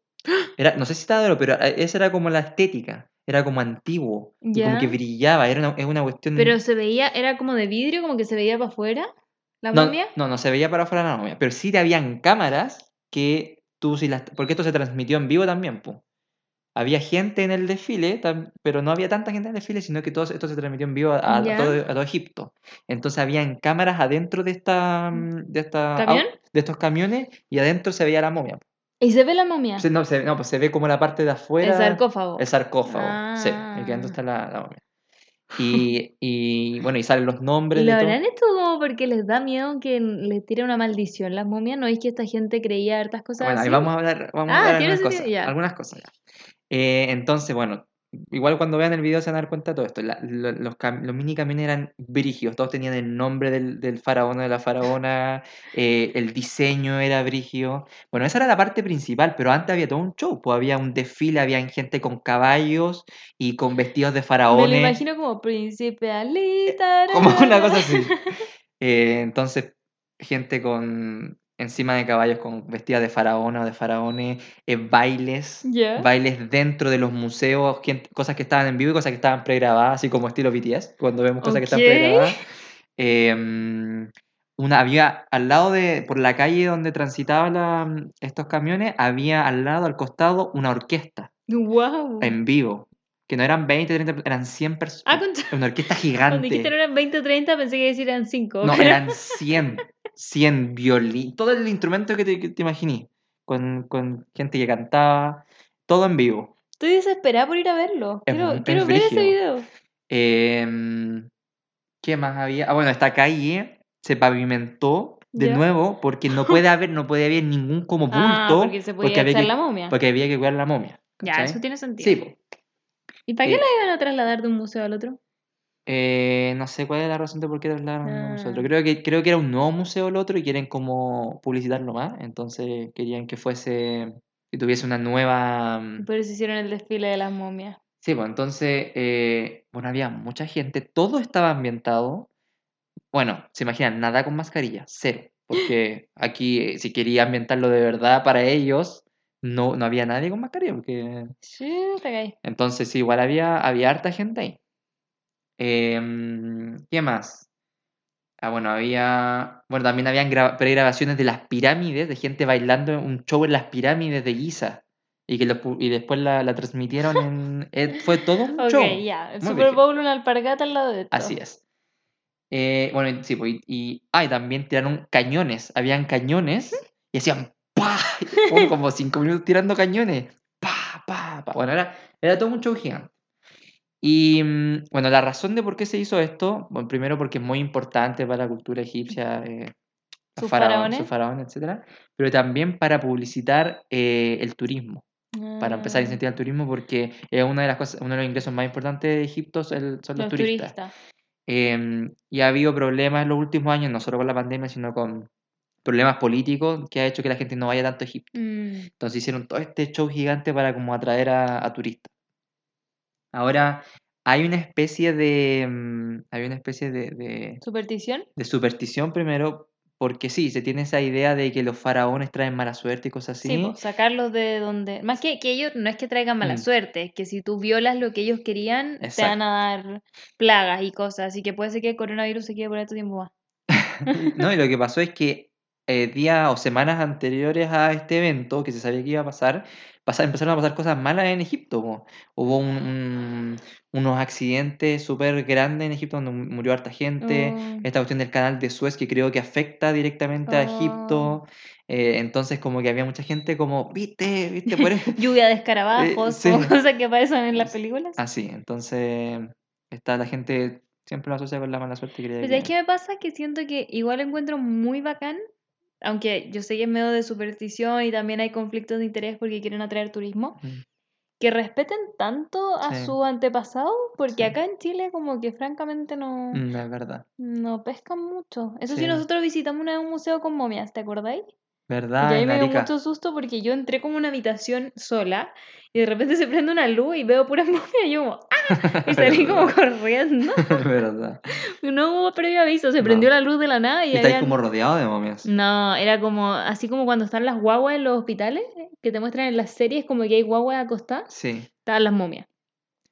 Era, no sé si estaba de oro, pero eh, esa era como la estética. era como antiguo y como que brillaba, era una, es una cuestión... Pero se veía, era como de vidrio, como que se veía para afuera, la no, momia. no, no se veía para afuera la momia, pero sí habían cámaras que tú si las... Porque esto se transmitió en vivo también, pues. Había gente en el desfile, pero no había tanta gente en el desfile, sino que todo esto se transmitió en vivo a, a todo, a todo Egipto. Entonces habían cámaras adentro de esta, mm, de esta de estos camiones y adentro se veía la momia. Y se ve la momia. No, se, no, pues se ve como la parte de afuera. el sarcófago. El sarcófago, sí, y que adentro Ah. está la, la momia. Y, y bueno, y salen los ¿Y nombres lo habrán hecho como porque les da miedo que les tire una maldición las momias? ¿No es que esta gente creía hartas cosas Bueno, ahí así? vamos a hablar, vamos a Ah, hablar tiene algunas cosas. Algunas cosas ya. Eh, entonces, bueno, igual cuando vean el video se van a dar cuenta de todo esto. La- lo- los, los mini camiones eran brígidos, todos tenían el nombre del, del faraón o de la faraona, <laughs> eh, el diseño era brígido. Bueno, esa era la parte principal, pero antes había todo un show, pues había un desfile, había gente con caballos y con vestidos de Me lo faraones. imagino como príncipe Alita. Como una cosa así. <laughs> Eh, entonces, gente con encima de caballos con vestidas de faraona o de faraones, eh, bailes, bailes dentro de los museos, cosas que estaban en vivo y cosas que estaban pregrabadas, así como estilo BTS, cuando vemos cosas que están pregrabadas. Em, una, había al lado de, por la calle donde transitaban estos camiones, había al lado, al costado, una orquesta Wow. en vivo, que no eran 20, 30, eran 100 personas. Ah. Una orquesta <laughs> Cuando gigante. dijiste no eran 20 o 30, pensé que eran 5. No, eran 100. 100 violín. Todo el instrumento que te, que te imaginé. Con, con gente que cantaba. Todo en vivo. Estoy desesperada por ir a verlo. Es Quiero, mu- es quiero ver ese video. Em, ¿Qué más había? Ah, bueno, esta calle se pavimentó de Ya. nuevo porque no puede haber, no puede haber ningún como <laughs> bulto. Ah, porque se podía había que, la momia. porque había que cuidar la momia. Ya, eso tiene sentido. Sí. ¿Y para qué Eh, la iban a trasladar de un museo al otro? Eh, no sé cuál es la razón de por qué trasladaron a. Ah. Creo que, creo que era un nuevo museo el otro y quieren como publicitarlo más. Entonces querían que fuese, que tuviese una nueva... mm, Por eso hicieron el desfile de las momias. Sí, pues entonces, eh, bueno, había mucha gente, todo estaba ambientado. Bueno, se imaginan, nada con mascarilla, cero. Porque <gasps> aquí, eh, si quería ambientarlo de verdad para ellos, no, no había nadie con mascarilla. Porque... Sí, te caí. Entonces, sí, igual había, había harta gente ahí. Em, ¿qué más? Ah, bueno, había. Bueno, también habían gra- pregrabaciones de las pirámides, de gente bailando un show en las pirámides de Giza. Y, que lo y después la, la transmitieron en. eh, fue todo un <laughs> Ok, show. ya. El Muy Super. Bowl, una alpargata al lado de esto. Así es. Eh, bueno, sí, pues, y, y, ah, y también tiraron cañones. Habían cañones y hacían ¡pa! Como, como cinco minutos tirando cañones. ¡Pa! ¡pa! ¡pa! Bueno, era, era todo un show gigante. Y mm, bueno, la razón de por qué se hizo esto, bueno, primero porque es muy importante para la cultura egipcia, eh, Sus faraón- faraones. sus faraones, etcétera, pero también para publicitar eh, el turismo para empezar a Ah, incentivar el turismo porque es una de las cosas, uno de los ingresos más importantes de Egipto es el- son los, Los turistas. turistas. Em, y ha habido problemas en los últimos años, no solo con la pandemia, sino con problemas políticos que ha hecho que la gente no vaya tanto a Egipto. Mm, Entonces hicieron todo este show gigante para como atraer a, a turistas. Ahora, hay una especie de, mm, hay una especie de, de- ¿Superstición? de superstición primero, porque sí, se tiene esa idea de que los faraones traen mala suerte y cosas así. Sí, pues, sacarlos de donde. Más que, que ellos no es que traigan mala Mm. suerte, es que si tú violas lo que ellos querían, te van a dar plagas y cosas. Así que puede ser que el coronavirus se quede por este tiempo más. <laughs> No, y lo que pasó es que eh, días o semanas anteriores a este evento, que se sabía que iba a pasar, pasa- empezaron a pasar cosas malas en Egipto. po. Hubo un- un- unos accidentes súper grandes en Egipto donde mu- murió harta gente. Oh. Esta cuestión del canal de Suez que creo que afecta directamente a Oh. Egipto. Eh, entonces como que había mucha gente como, viste, viste, por <laughs> eso. Lluvia de escarabajos <laughs> sí. o <laughs> cosas que aparecen en las películas. Así, entonces está la gente siempre lo asocia con la mala suerte. cree Pues que- ¿sabes qué me pasa? Que siento que igual encuentro muy bacán, aunque yo sé que es medio de superstición y también hay conflictos de interés porque quieren atraer turismo, Mm. que respeten tanto a Sí. su antepasado, porque Sí. acá en Chile como que francamente no, Mm, es verdad. no pescan mucho. Eso sí, Sí. nosotros visitamos una vez un museo con momias, ¿te acordáis? Y ¿Verdad? ahí en me dio mucho susto porque yo entré como una habitación sola y de repente <laughs> se prende una luz y veo puras <laughs> momias y yo como ¡ah! Y <laughs> salí como corriendo. verdad. No hubo previo aviso, se No. prendió la luz de la nada y Y estáis habían- como rodeado de momias. No, era como así como cuando están las guaguas en los hospitales, que te muestran en las series como que hay guaguas acostadas, Sí. estaban las momias.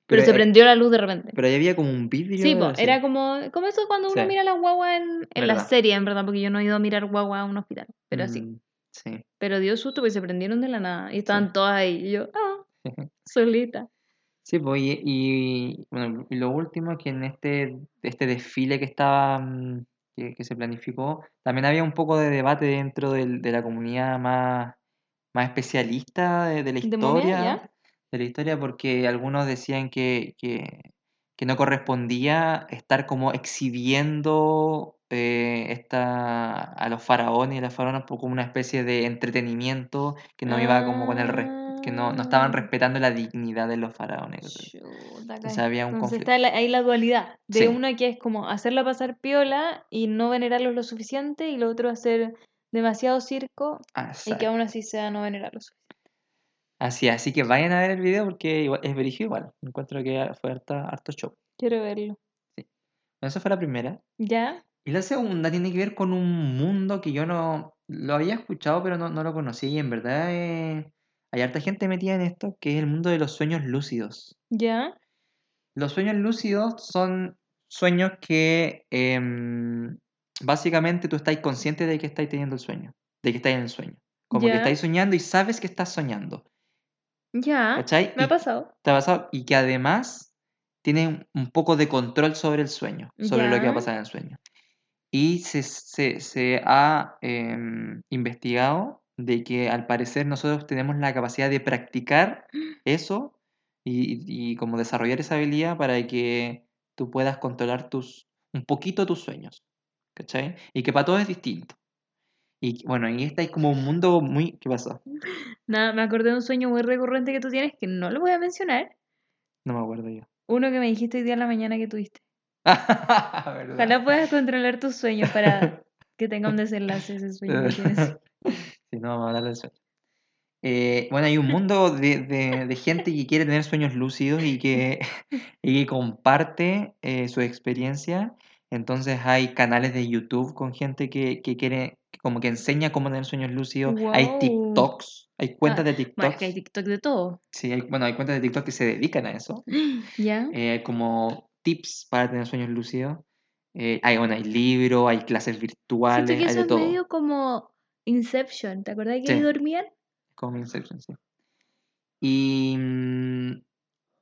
Pero, se prendió la luz de repente. Pero ahí había como un vidrio. Sí, po, era como, como eso cuando uno Sí. mira las guaguas en, en la serie, en verdad, porque yo no he ido a mirar guagua a un hospital, pero así. Sí. Pero dio susto porque se prendieron de la nada y estaban todas ahí. Y yo, ah, <laughs> solita. Sí, pues, y, y, bueno, y lo último que en este, este desfile que estaba, mm, que, que se planificó, también había un poco de debate dentro del- de la comunidad más, más especialista de, de la ¿De historia, ya? de la historia, porque algunos decían que, que, que no correspondía estar como exhibiendo eh, esta, a los faraones y a las faraonas por como una especie de entretenimiento que no iba como con el res- que no, no estaban Ah. respetando la dignidad de los faraones. Chuta, Entonces había un Entonces conflicto. está la- ahí la dualidad de Sí. una que es como hacerla pasar piola y no venerarlos lo suficiente y lo otro hacer demasiado circo y que aún así sea no venerarlos. Así, así que vayan a ver el video porque igual- es brígido igual. Encuentro que fue harta- harto show. Quiero verlo. Bueno, esa fue la primera. ¿Ya? Y la segunda tiene que ver con un mundo que yo no lo había escuchado, pero no, no lo conocía. Y en verdad eh, hay harta gente metida en esto, que es el mundo de los sueños lúcidos. ¿Ya? Los sueños lúcidos son sueños que em, básicamente tú estás consciente de que estás teniendo el sueño, de que estás en el sueño. Como que estás soñando y sabes que estás soñando. ¿Ya? ¿Cachai? Me Y ha pasado. te ha pasado y que además tienes un- poco de control sobre el sueño, sobre lo que va a pasar en el sueño. Y se, se- se ha em, investigado de que al parecer nosotros tenemos la capacidad de practicar <gasps> eso y, y como desarrollar esa habilidad para que tú puedas controlar tus, un poquito tus sueños. ¿Cachai? Y que para todos es distinto. Y bueno, y este es como un mundo muy... ¿Qué pasó? <laughs> Nada, me acordé de un sueño muy recurrente que tú tienes que no lo voy a mencionar. No me acuerdo yo. Uno que me dijiste hoy día en la mañana que tuviste. <laughs> Ojalá puedas controlar tus sueños para que tenga un desenlace ese sueño que tienes. <laughs> Sí, no, vamos a hablar del sueño. Eh, bueno, hay un mundo de, de- de gente que quiere tener sueños lúcidos y que, <laughs> y que comparte eh, su experiencia. Entonces hay canales de YouTube con gente que, que quiere, como que enseña cómo tener sueños lúcidos. Hay Guau. TikToks, hay cuentas de Bueno, es TikToks. que hay TikTok de todo. Sí, hay, bueno, hay cuentas de TikTok que se dedican a eso. <gasps> ¿Ya? eh, como tips para tener sueños lúcidos. Eh, hay, bueno, hay libros, hay clases virtuales, Siento que hay eso de es medio como Inception. ¿Te acordás que Sí. ahí dormían? Como Inception, sí. Y mm,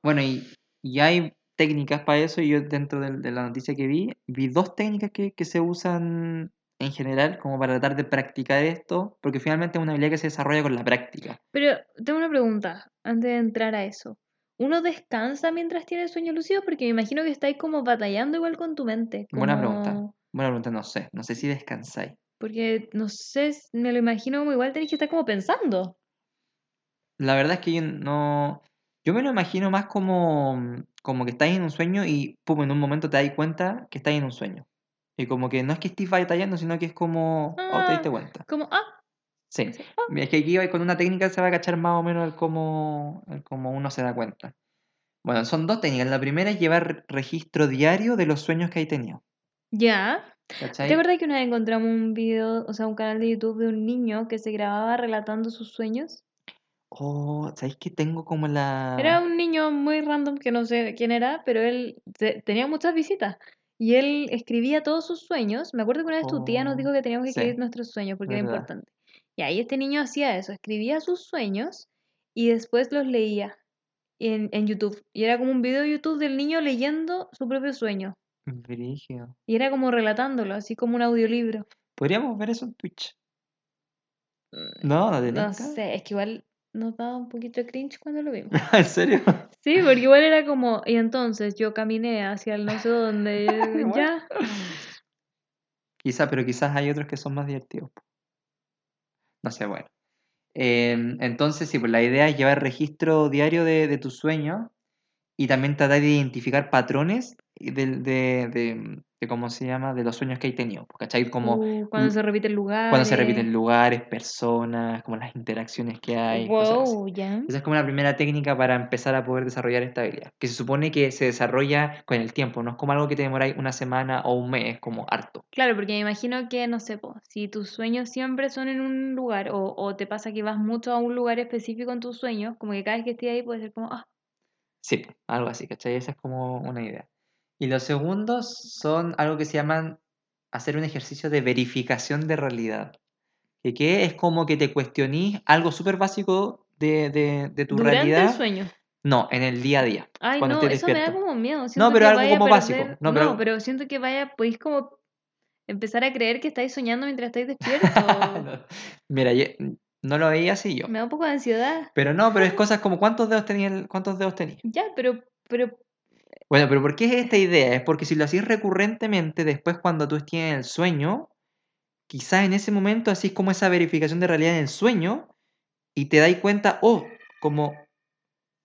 bueno, y, y hay técnicas para eso. Y yo dentro de, la noticia que vi, vi dos técnicas que, que se usan en general como para tratar de practicar esto, porque finalmente es una habilidad que se desarrolla con la práctica. Pero tengo una pregunta antes de entrar a eso. ¿Uno descansa mientras tiene sueños lúcidos? Porque me imagino que estáis como batallando igual con tu mente. Buena pregunta. como- Buena pregunta, no sé. No sé si descansáis. Porque, no sé, me lo imagino como igual tenéis que estar como pensando. La verdad es que yo no. Yo me lo imagino más como, como que estáis en un sueño y pum, en un momento te das cuenta que estáis en un sueño. Y como que no es que estés batallando, sino que es como. Oh, te diste Ah. cuenta. Como, ah, Sí. Mira, Es que aquí con una técnica se va a cachar más o menos el cómo, el cómo uno se da cuenta. Bueno, son dos técnicas. La primera es llevar registro diario de los sueños que hay tenido. ya. ¿Cachai? ¿Te acuerdas que una vez encontramos un video, o sea, un canal de YouTube de un niño que se grababa relatando sus sueños? Oh, ¿sabéis que tengo como la. Era un niño muy random que no sé quién era, pero él te- tenía muchas visitas. Y él escribía todos sus sueños. Me acuerdo que una vez tu tía nos Oh, dijo que teníamos que sí, escribir nuestros sueños porque era verdad. importante. Y ahí este niño hacía eso, escribía sus sueños y después los leía en, en YouTube. Y era como un video de YouTube del niño leyendo su propio sueño. Y era como relatándolo, así como un audiolibro. Podríamos ver eso en Twitch. Mm, No, no No sé, es que igual nos daba un poquito de cringe cuando lo vimos. <laughs> ¿En serio? Sí, porque igual era como, y entonces yo caminé hacia el no sé dónde, <laughs> ya. Quizá, pero quizás hay otros que son más divertidos. No sé, bueno. Em, entonces, sí, pues la idea es llevar registro diario de, de tus sueños y también tratar de identificar patrones de, de, de cómo se llama, de los sueños que hay tenido. pues, ¿Cachai? Como Uh, cuando l- se repiten lugares. cuando se repiten lugares, personas, como las interacciones que hay. Wow, ya. Esa es como la primera técnica para empezar a poder desarrollar esta habilidad, que se supone que se desarrolla con el tiempo, no es como algo que te demoráis una semana o un mes, como harto. Claro, porque me imagino que, no sé, po, si tus sueños siempre son en un lugar, o, o te pasa que vas mucho a un lugar específico en tus sueños, como que cada vez que estés ahí puede ser como, ah, Sí, algo así, ¿cachai? Esa es como una idea. Y los segundos son algo que se llaman hacer un ejercicio de verificación de realidad. Que, que es como que te cuestionís algo súper básico de, de- de tu Durante el realidad. sueño. No, en el día a día. Ay, cuando no, eso me da como miedo. Siento pero que algo como básico. perder- No, No, pero- pero... siento que vaya, podéis como empezar a creer que estáis soñando mientras estáis despiertos. <laughs> No. Mira, yo no lo veía así yo. me da un poco de ansiedad. Pero no, pero es cosas como ¿cuántos dedos tenía el- cuántos dedos tenía? Ya, pero, pero Bueno, pero ¿por qué es esta idea? Es porque si lo hacís recurrentemente, después cuando tú estés en el sueño, quizás en ese momento hacís como esa verificación de realidad en el sueño y te dais cuenta, oh, como...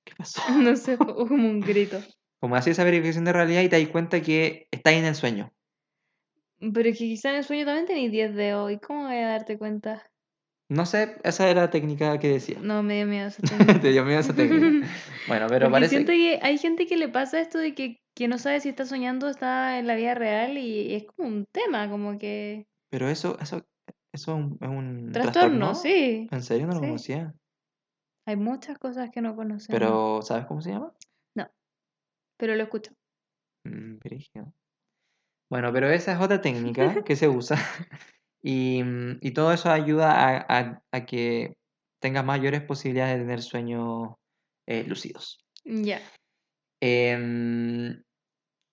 ¿Qué pasó? <laughs> no sé, fue <laughs> como un grito. Como hacís esa verificación de realidad y te dais cuenta que estáis en el sueño. Pero es que quizá en el sueño también tenéis 10 dedos. ¿Y cómo voy a darte cuenta? No sé, esa era la técnica que decía. No, me dio miedo esa <laughs> técnica. te dio miedo esa técnica. <laughs> Bueno, pero Porque parece... siento que hay gente que le pasa esto de que, que no sabe si está soñando o está en la vida real y es como un tema, como que... Pero eso, eso, eso es un, es un Trastorno, sí. ¿En serio no lo Sí. conocía? Hay muchas cosas que no conocemos. Pero, ¿sabes cómo se llama? Pero lo escucho. Mm. Bueno, pero esa es otra técnica <laughs> que se usa y, mm, y todo eso ayuda a, a- a que tengas mayores posibilidades de tener sueños eh, lúcidos. Ya. Em,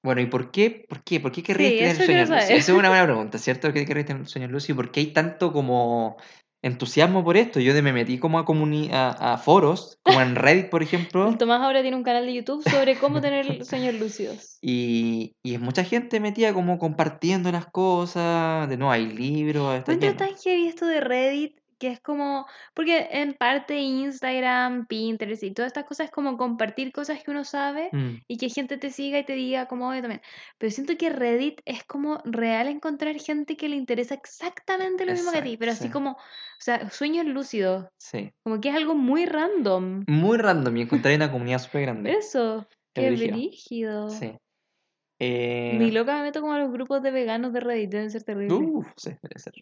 bueno, ¿y por qué? ¿Por qué? ¿Por qué querrías Sí, tener sueños lúcidos? Esa es una buena <laughs> pregunta, ¿cierto? ¿Por qué querrías tener sueños lúcidos? ¿Por qué hay tanto como entusiasmo por esto? Yo de me metí como a, comuni- a, a foros, como en <laughs> Reddit, por ejemplo, Tomás ahora tiene un canal de YouTube sobre cómo <laughs> tener sueños lúcidos. Y, y mucha gente metía como compartiendo las cosas, de no hay libros, está lleno. tan heavy esto de Reddit que es como, porque en parte Instagram, Pinterest y todas estas cosas es como compartir cosas que uno sabe Mm, y que gente te siga y te diga como oye también. Pero siento que Reddit es como real encontrar gente que le interesa exactamente lo mismo que a ti, pero así sí. como, o sea, sueños lúcidos, sí. como que es algo muy random. Muy random y encontré una <laughs> comunidad súper grande. Eso, Qué brígido. Sí. Eh, Ni loca me meto como a los grupos de veganos de Reddit, deben ser terribles. uf, sí, debe ser.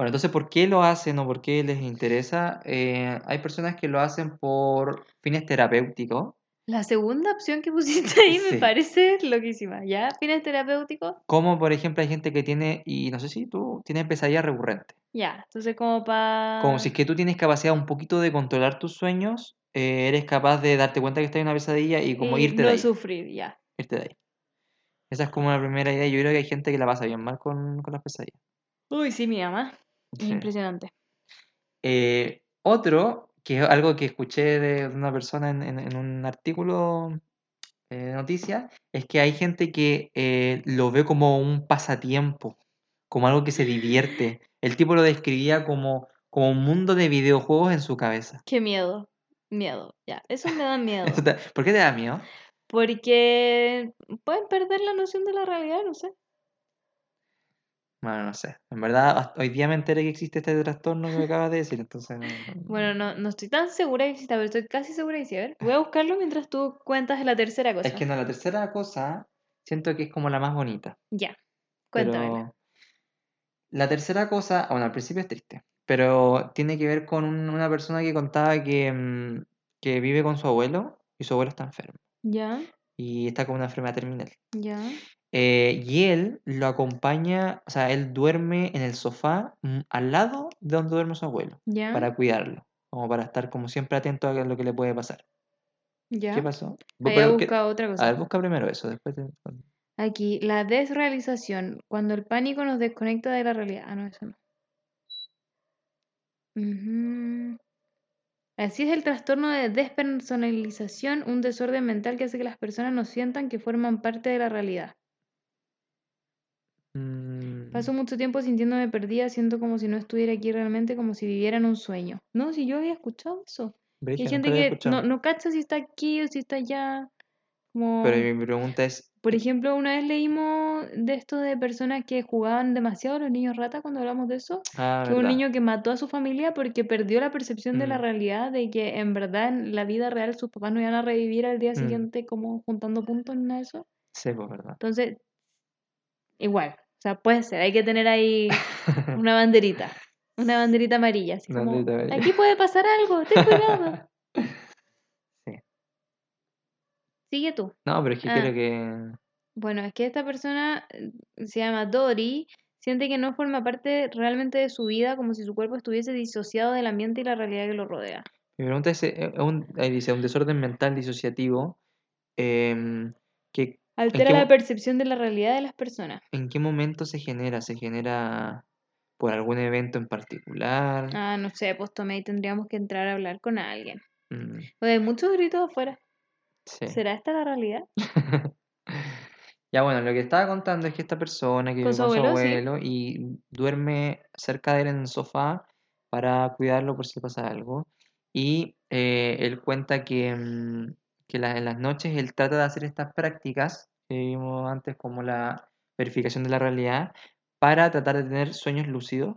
Bueno, entonces, ¿por qué lo hacen o por qué les interesa? Eh, hay personas que lo hacen por fines terapéuticos, La segunda opción que pusiste ahí Sí. me parece loquísima. ¿Ya? ¿Fines terapéuticos? como por ejemplo hay gente que tiene, y no sé si tú tienes pesadillas recurrentes. Ya. Entonces, como para. Como si es que tú tienes capacidad un poquito de controlar tus sueños, eh, eres capaz de darte cuenta que estás en una pesadilla y como irte no de ahí. sufrir, ya. irte de ahí. Esa es como la primera idea. Yo creo que hay gente que la pasa bien mal con, con las pesadillas. Uy, sí, mi mamá. Es Sí. impresionante. Eh, otro, que es algo que escuché de una persona en, en- en un artículo eh, de noticias, es que hay gente que eh, lo ve como un pasatiempo, como algo que se divierte. El tipo lo describía como, como un mundo de videojuegos en su cabeza. Qué miedo. Miedo. Ya. Eso me da <laughs> miedo. ¿Por qué te da miedo? Porque pueden perder la noción de la realidad, no sé. Bueno, no sé. En verdad, hoy día me enteré que existe este trastorno que me acabas de decir, entonces... no- no- Bueno, no, no estoy tan segura que exista, pero estoy casi segura que sí. A ver, voy a buscarlo mientras tú cuentas la tercera cosa. Es que no, la tercera cosa siento que es como la más bonita. Ya. Cuéntamela. Pero la tercera cosa, bueno, al principio es triste, pero tiene que ver con un- una persona que contaba que, mm, que vive con su abuelo y su abuelo está enfermo Ya, y está con una enfermedad terminal. ya. Eh, y él lo acompaña, o sea, él duerme en el sofá mm, al lado de donde duerme su abuelo para cuidarlo, como para estar como siempre atento a lo que le puede pasar. ¿Qué pasó? Había buscado otra cosa. A ver, busca primero eso, después te... Aquí, la desrealización, cuando el pánico nos desconecta de la realidad. Ah, no, eso no. Así es el trastorno de despersonalización, un desorden mental que hace que las personas no sientan que forman parte de la realidad. Mm, Paso mucho tiempo sintiéndome perdida, siento como si no estuviera aquí realmente, como si viviera en un sueño. No, si yo había escuchado eso. Brígido, hay gente que no, no cacha si está aquí o si está allá. Como... Pero mi pregunta es, Por ejemplo, una vez leímos de esto de personas que jugaban demasiado los niños rata cuando hablamos de eso, ah, que un niño que mató a su familia porque perdió la percepción de la Mm. realidad de que en verdad en la vida real sus papás no iban a revivir al día Mm. siguiente como juntando puntos de eso. Sí, pues verdad. Entonces, igual, o sea, puede ser, hay que tener ahí <laughs> una banderita, una banderita amarilla, así como, banderita amarilla. aquí puede pasar algo, ten cuidado. <laughs> Sigue tú. No, pero es que Ah. quiero que... Bueno, es que esta persona eh, se llama Dory, siente que no forma parte realmente de su vida, como si su cuerpo estuviese disociado del ambiente y la realidad que lo rodea. Mi pregunta es, eh, un, ahí dice, un desorden mental disociativo, em, que, Altera la percepción de la realidad de las personas. ¿en qué momento se genera? ¿Se genera por algún evento en particular? Ah, no sé, pues tomé y tendríamos que entrar a hablar con alguien. Mm, Oye, hay muchos gritos afuera. sí. <laughs> ¿Será esta la realidad? Ya bueno, lo que estaba contando es que esta persona que vive su con su abuelo, sí. y duerme cerca de él en el sofá para cuidarlo por si pasa algo. Y eh, él cuenta que, mm, que la- en las noches él trata de hacer estas prácticas que vimos antes como la verificación de la realidad para tratar de tener sueños lúcidos.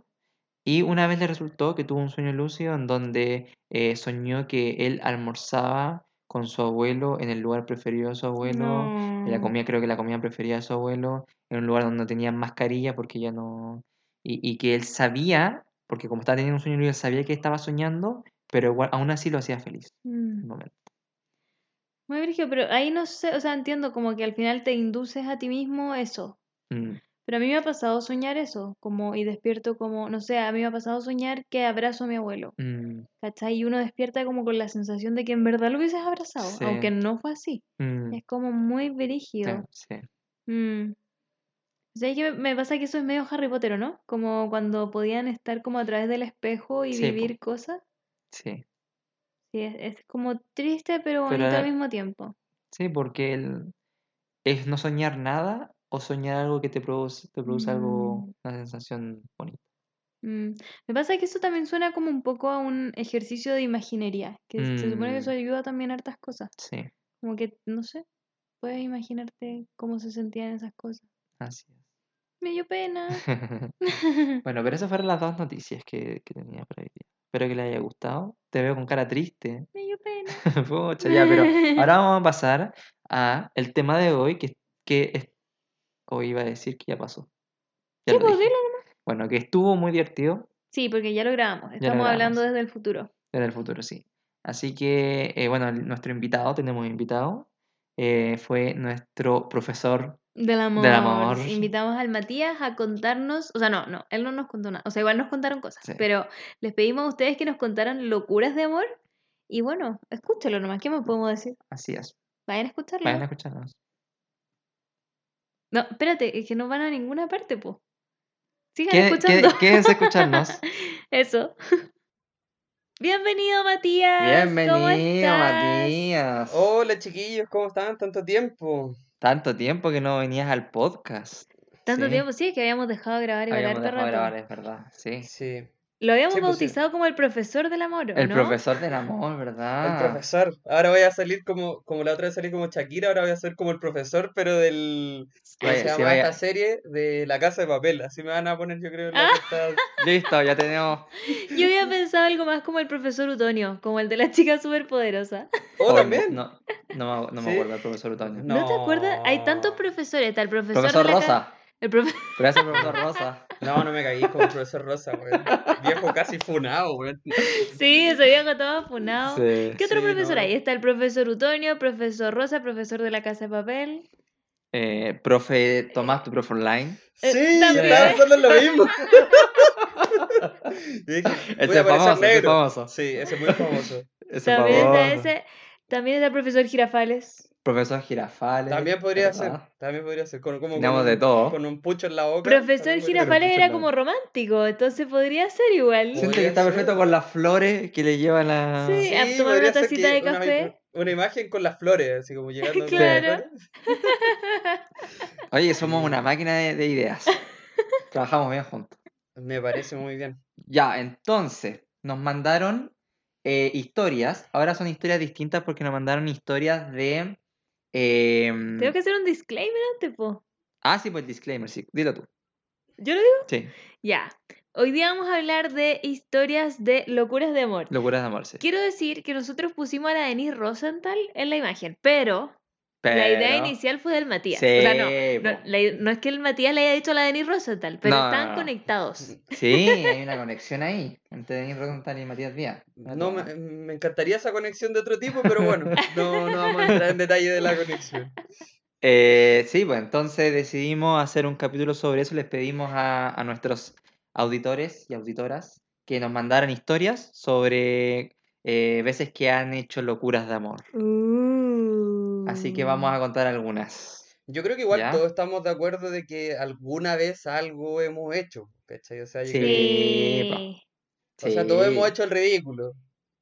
Y una vez le resultó que tuvo un sueño lúcido en donde eh, soñó que él almorzaba con su abuelo en el lugar preferido de su abuelo. y La No. comida, creo que la comida preferida de su abuelo, en un lugar donde no tenía mascarilla porque ya no... Y, y que él sabía, porque como estaba teniendo un sueño lúcido, sabía que estaba soñando, pero igual, aún así lo hacía feliz. en el Mm. momento. Muy brígido, pero ahí no sé, o sea, entiendo como que al final te induces a ti mismo eso. Mm, Pero a mí me ha pasado soñar eso, como y despierto como, no sé, a mí me ha pasado soñar que abrazo a mi abuelo, mm, ¿cachai? Y uno despierta como con la sensación de que en verdad lo hubieses abrazado, Sí. aunque no fue así. mm, Es como muy sí, brígido. sí. Mm. O sea, es que me pasa que eso es medio Harry Potter, ¿o ¿no? Como cuando podían estar como a través del espejo y Sí, vivir cosas. Sí, Sí, es, es como triste pero Pero bonito al mismo tiempo. sí, porque él es no soñar nada o soñar algo que te produce, te produce algo, Mm. una sensación bonita. Mm, Me pasa que eso también suena como un poco a un ejercicio de imaginería, que se supone que eso Mm. ayuda también a hartas cosas. Sí, Como que, no sé, puedes imaginarte cómo se sentían esas cosas. así Me dio pena. <laughs> <laughs> Bueno, pero esas fueron las dos noticias que, que tenía para hoy día. Espero que les haya gustado. Te veo con cara triste. Me dio pena. <laughs> Pucha, ya, pero ahora vamos a pasar a el tema de hoy, que, que es... Hoy iba a decir que ya pasó. Ya Sí, pues. Bueno, que estuvo muy divertido Sí, porque ya lo grabamos. lo Estamos hablando desde el futuro. en el futuro, sí. Así que, eh, bueno, nuestro invitado, tenemos invitado, eh, fue nuestro profesor Del amor. del amor. Invitamos al Matías a contarnos, o sea, no, no, él no nos contó nada, o sea, igual nos contaron cosas, Sí. pero les pedimos a ustedes que nos contaran locuras de amor y bueno, escúchalo nomás, ¿qué más podemos decir? Así es. Vayan a escucharlo. Vayan a escucharnos. No, espérate, es que no van a ninguna parte, po. Sigan Qué- escuchando. qué- Quédense a escucharnos. <laughs> Eso. <laughs> Bienvenido, Matías. ¿Cómo Bienvenido, estás? Matías. Hola chiquillos, ¿cómo están? Tanto tiempo. Tanto tiempo que no venías al podcast. Tanto Sí. tiempo, sí, es que habíamos dejado de grabar y dejado de rato. grabar, es verdad. Sí. Sí, Lo habíamos Sí, pues, sí. bautizado como el profesor del amor, ¿o El no? profesor del amor, ¿verdad? el profesor. Ahora voy a salir como, como la otra vez salí como Shakira, ahora voy a ser como el profesor, pero del... ¿Cómo Vaya, se llama vaya. esta serie? De La Casa de Papel. Así me van a poner, yo creo, en Ah. la <laughs> portada. Listo, ya tenemos. <laughs> Yo había pensado algo más como el profesor Utonio, como el de la chica superpoderosa. <laughs> ¿Oh, Oh, también? No, no, me, no me acuerdo del profesor Utonio. ¿No, te acuerdas? Hay tantos No. profesores, está el profesor, Profesor de la ca- Rosa. El profe- Gracias, profesor Rosa. No, no me caí como el profesor Rosa, weón. Viejo casi funado, weón. Sí, ese viejo todo funado. Sí. ¿Qué otro Sí, profesor no. hay? Está el profesor Utonio, profesor Rosa, profesor de la Casa de Papel. Eh, profe Tomás, tu profe online. Eh, Sí, también. estaba pensando en lo mismo. <laughs> Dije, Ese es famoso, ese es negro. famoso. Sí, ese es muy famoso. Ese También está ese. También está el profesor Girafales. Profesor Girafales. También podría ser, también podría ser. Con, como, con de un, todo. Con un pucho en la boca. Profesor. Girafales era como romántico, entonces podría ser igual. Sí. Siento que está ser. perfecto con las flores que le llevan a. Sí. a tomar una tacita que de café. Una, imagen con las flores, así como llegando. <laughs> Claro. <laughs> Oye, somos una máquina de, de ideas. <laughs> Trabajamos bien juntos. Me parece muy bien. Ya, entonces, nos mandaron eh, historias. Ahora son historias distintas porque nos mandaron historias de. Em, Tengo que hacer un disclaimer antes, po. Ah, sí, pues disclaimer, sí. Dilo tú. ¿Yo lo digo? Sí, Ya. Hoy día vamos a hablar de historias de locuras de amor. locuras de amor, sí. Quiero decir que nosotros pusimos a la Denise Rosenthal en la imagen, pero, La idea inicial fue del Matías. O sea, no, Sí, no, la- no es que el Matías le haya dicho a la Denis Rosenthal, pero No, están no, no. conectados. Sí, hay una <laughs> conexión ahí entre Denis Rosenthal y Matías Díaz. No, me, me encantaría esa conexión de otro tipo, pero bueno, no, no vamos a entrar en detalle de la conexión. Eh, sí, pues entonces decidimos hacer un capítulo sobre eso. Les pedimos a, a nuestros auditores y auditoras que nos mandaran historias sobre eh, veces que han hecho locuras de amor. Así que vamos a contar algunas. Yo creo que igual ¿Ya? todos estamos de acuerdo de que alguna vez algo hemos hecho, ¿cachai? O sea, yo Sí. creo que- Sí. o sea, todos hemos hecho el ridículo.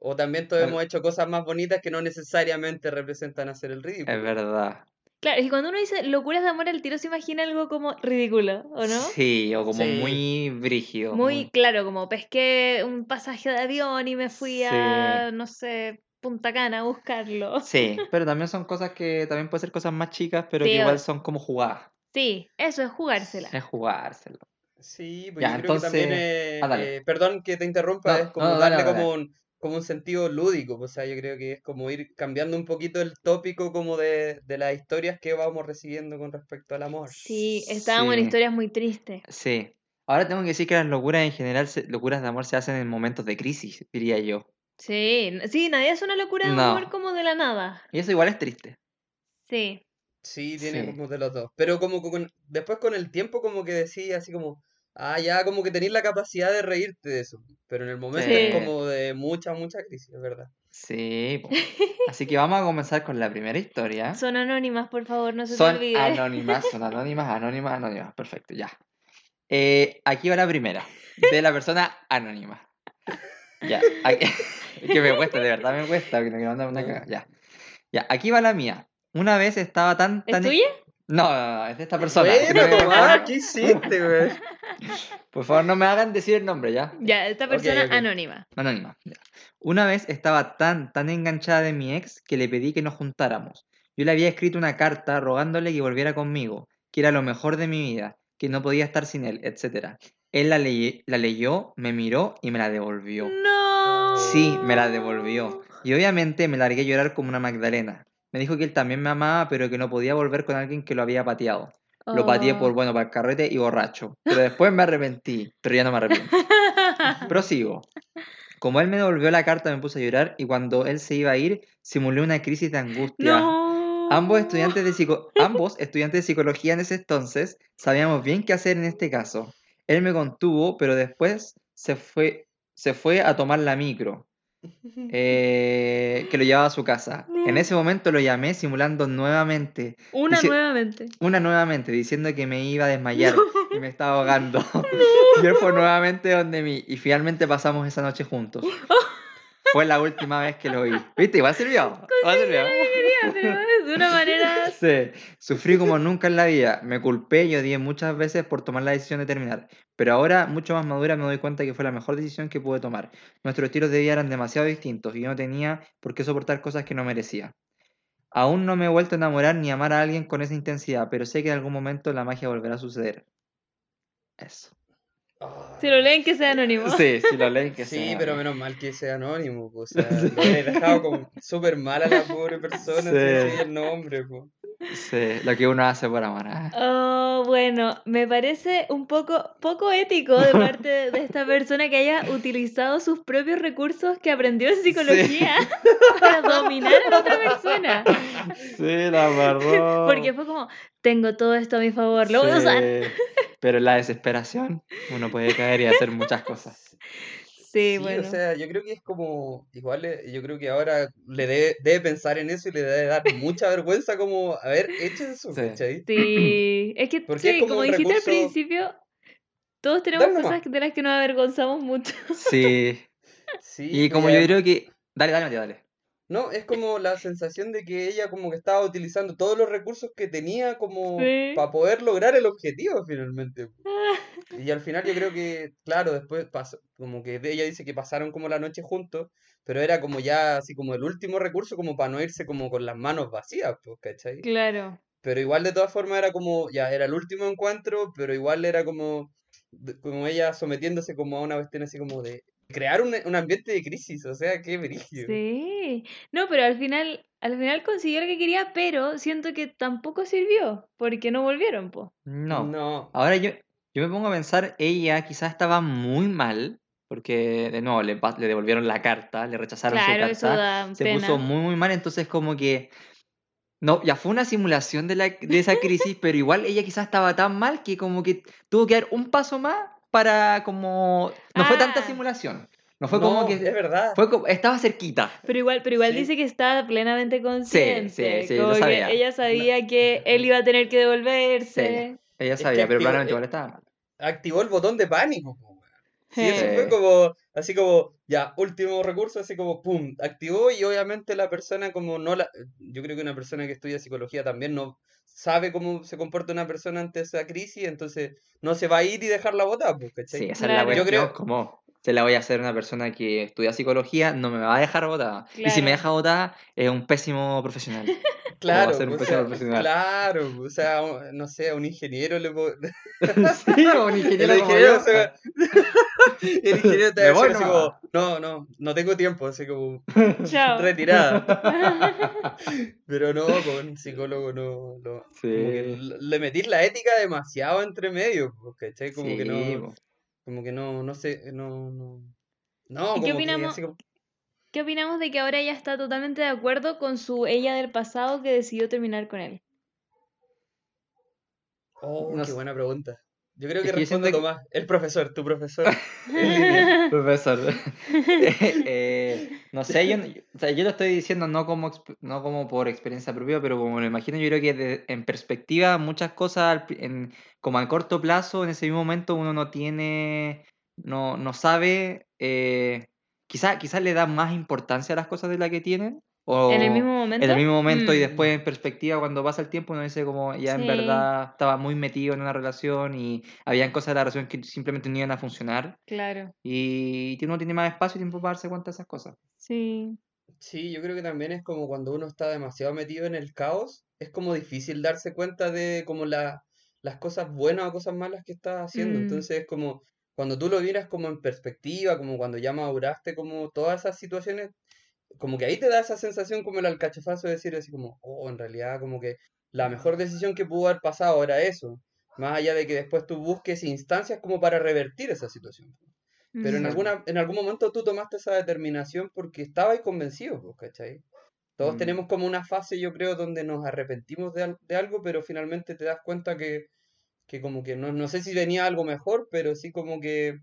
O también todos Al- hemos hecho cosas más bonitas que no necesariamente representan hacer el ridículo. Es verdad. Claro, y cuando uno dice locuras de amor, el tiro se imagina algo como ridículo, ¿o no? Sí, o como Sí. muy brígido. Muy claro, como pesqué un pasaje de avión y me fui Sí. a, no sé, Punta Cana a buscarlo. Sí, <laughs> pero también son cosas que también pueden ser cosas más chicas, pero Sí, que igual son como jugadas. Sí, eso es jugársela. Es jugárselo. Sí, pues Ya, yo creo que también ah, dale. eh, perdón que te interrumpa, No, es como no, dale, darle dale. como un, como un sentido lúdico, pues, o sea, yo creo que es como ir cambiando un poquito el tópico como de, de las historias que vamos recibiendo con respecto al amor. Sí, estábamos en historias muy tristes. Sí. Ahora tengo que decir que las locuras en general, se- locuras de amor se hacen en momentos de crisis, diría yo. Sí, sí, nadie hace una locura de No. amor como de la nada. Y eso igual es triste. Sí. Sí, tiene Sí. como de los dos. Pero como con, después con el tiempo como que decía así como, ah, ya como que tenéis la capacidad de reírte de eso. Pero en el momento es como de mucha, mucha crisis, es verdad. Sí. <laughs> Así que vamos a comenzar con la primera historia. Son anónimas, por favor, no se te Son olvide. anónimas, son <laughs> anónimas, anónimas, anónimas. Perfecto, ya. Eh, aquí va la primera, de la persona anónima. Ya, aquí- es <laughs> que me cuesta, de verdad me cuesta, que no quiero mandar una caga. Ya. Ya, aquí va la mía. Una vez estaba tan, ¿Es tan... tuya? No, no, no, es de esta persona. Bueno, No me- Tomás, ¿qué hiciste, güey? <laughs> Por favor, no me hagan decir el nombre, ¿ya? Ya, esta persona ok. anónima. Anónima. ya. Una vez estaba tan, tan enganchada de mi ex que le pedí que nos juntáramos. Yo le había escrito una carta rogándole que volviera conmigo, que era lo mejor de mi vida, que no podía estar sin él, etc. Él la, leye- la leyó, me miró y me la devolvió. No. Sí, me la devolvió. Y obviamente me largué a llorar como una Magdalena. Me dijo que él también me amaba, pero que no podía volver con alguien que lo había pateado. Lo pateé por, Oh. bueno, para el carrete y borracho. Pero después me arrepentí, pero ya no me arrepiento. <laughs> Prosigo. Como él me devolvió la carta, me puse a llorar y cuando él se iba a ir, simulé una crisis de angustia. No. Ambos estudiantes, de psico- ambos estudiantes de psicología en ese entonces sabíamos bien qué hacer en este caso. Él me contuvo, pero después se fue, se fue a tomar la micro, eh, que lo llevaba a su casa. <laughs> En No. ese momento lo llamé simulando nuevamente, Una nuevamente. una nuevamente, diciendo que me iba a desmayar y me estaba ahogando. <laughs> <laughs> Y él fue nuevamente donde mí y finalmente pasamos esa noche juntos. Fue la última vez que lo vi. ¿Viste? Igual sirvió. Igual sirvió. De una manera. <laughs> Sí, sufrí como nunca en la vida. Me culpé y odié muchas veces por tomar la decisión de terminar. Pero ahora, mucho más madura, me doy cuenta que fue la mejor decisión que pude tomar. Nuestros estilos de vida eran demasiado distintos y yo no tenía por qué soportar cosas que no merecía. Aún no me he vuelto a enamorar ni amar a alguien con esa intensidad, pero sé que en algún momento la magia volverá a suceder. Eso. Si lo leen, que sea anónimo. Sí, si lo leen que Sí, sea. pero menos mal que sea anónimo, pues, o sea, lo he <laughs> dejado como súper mal a la pobre persona sin Sí. el nombre, pues. Sí, lo que uno hace por amor. ah. Oh, bueno, me parece un poco, poco ético de parte de esta persona que haya utilizado sus propios recursos que aprendió en psicología <laughs> para dominar a la otra persona. Sí, la amarró. <laughs> Porque fue como, tengo todo esto a mi favor, lo voy a usar. Pero en la desesperación uno puede caer y hacer muchas cosas. <laughs> Sí, Sí, bueno. o sea, yo creo que es como, igual eh, yo creo que ahora le debe, debe pensar en eso y le debe dar mucha vergüenza como haber hecho eso, Sí. ¿cachai? Sí, <clears throat> es que Porque es sí, como dijiste al principio, todos tenemos Dale cosas nomás. de las que nos avergonzamos mucho. Sí. Sí, Y como ya- yo creo que. Dale, dale, dale. No, es como la sensación de que ella como que estaba utilizando todos los recursos que tenía como Sí. para poder lograr el objetivo finalmente. <laughs> Y al final yo creo que, claro, después pasó, como que ella dice que pasaron como la noche juntos, pero era como ya así como el último recurso como para no irse como con las manos vacías, pues, ¿cachai? Claro. Pero igual de todas formas era como, ya era el último encuentro, pero igual era como, como ella sometiéndose como a una cuestión así como de crear un, un ambiente de crisis, o sea, qué brillo. Sí. No, pero al final, al final consiguió lo que quería, pero siento que tampoco sirvió, porque no volvieron, po. No. No. Ahora yo, yo me pongo a pensar, ella quizás estaba muy mal, porque de nuevo le, le devolvieron la carta, le rechazaron su Claro, carta, da se pena. puso muy muy mal, entonces como que no, ya fue una simulación de, la, de esa <laughs> crisis, pero igual ella quizás estaba tan mal que como que tuvo que dar un paso más para como... No fue tanta Ah. simulación, no fue No, como que... es verdad. Fue como, estaba cerquita. Pero igual, pero igual Sí. dice que estaba plenamente consciente. sí, como que sabía. ella sabía que él iba a tener que devolverse. Ella Es que sabía, pero eh, igual estaba mal. Activó el botón de pánico. Sí, eso fue como, así como, ya, último recurso, así como, pum, activó y obviamente la persona como no la, yo creo que una persona que estudia psicología también no sabe cómo se comporta una persona ante esa crisis, entonces no se va a ir y dejarla botar, pues, ¿cachai? Sí, esa es la cuestión, Yo creo- como se la voy a hacer a una persona que estudia psicología, no me va a dejar botada. Y si me Claro. deja botada, es un pésimo profesional. <laughs> Claro, ser un pues, o pésimo sea, profesional. claro, o sea, no sé, a un ingeniero le puedo- <laughs> sí, o un ingeniero El como ingeniero yo. se va- <laughs> El ingeniero te va a decir así nomás. como, no, no, no tengo tiempo, así como, Chao. retirada. Pero no, con un psicólogo no, no- como que Sí. le- metís la ética demasiado entre medio, pues, ¿cachai? Como que no, po. Como que no, no sé, no, no, no, ¿Y como qué que opinamos- como- ¿Qué opinamos de que ahora ella está totalmente de acuerdo con su ella del pasado que decidió terminar con él? oh, No qué sé. buena pregunta. Yo creo Es que que responde siento que- Tomás, el profesor, tu profesor. <laughs> <laughs> Profesor. Eh, <laughs> eh, no sé, yo, o sea, yo lo estoy diciendo no como, no como por experiencia propia, pero como me lo imagino, yo creo que de- en perspectiva muchas cosas, en, como a corto plazo, en ese mismo momento uno no tiene, no, no sabe, eh, quizá, quizá le da más importancia a las cosas de las que tienen. O ¿En el mismo momento? en el mismo momento y Mm. después en perspectiva cuando pasa el tiempo uno dice como ya en verdad estaba muy metido en una relación y habían cosas de la relación que simplemente no iban a funcionar Claro, y uno tiene más espacio y tiempo para darse cuenta de esas cosas. sí. Sí, yo creo que también es como cuando uno está demasiado metido en el caos, es como difícil darse cuenta de como la, las cosas buenas o cosas malas que estás haciendo. Mm. Entonces es como cuando tú lo miras como en perspectiva, como cuando ya maduraste, como todas esas situaciones, como que ahí te da esa sensación como el alcachofazo de decir así como, oh, en realidad como que la mejor decisión que pudo haber pasado era eso. Más allá de que después tú busques instancias como para revertir esa situación. Pero en, alguna, en algún momento tú tomaste esa determinación porque estabas convencido, pues, ¿cachai? Todos Mm. tenemos como una fase, yo creo, donde nos arrepentimos de, de algo, pero finalmente te das cuenta que, que como que no, no sé si venía algo mejor, pero sí como que,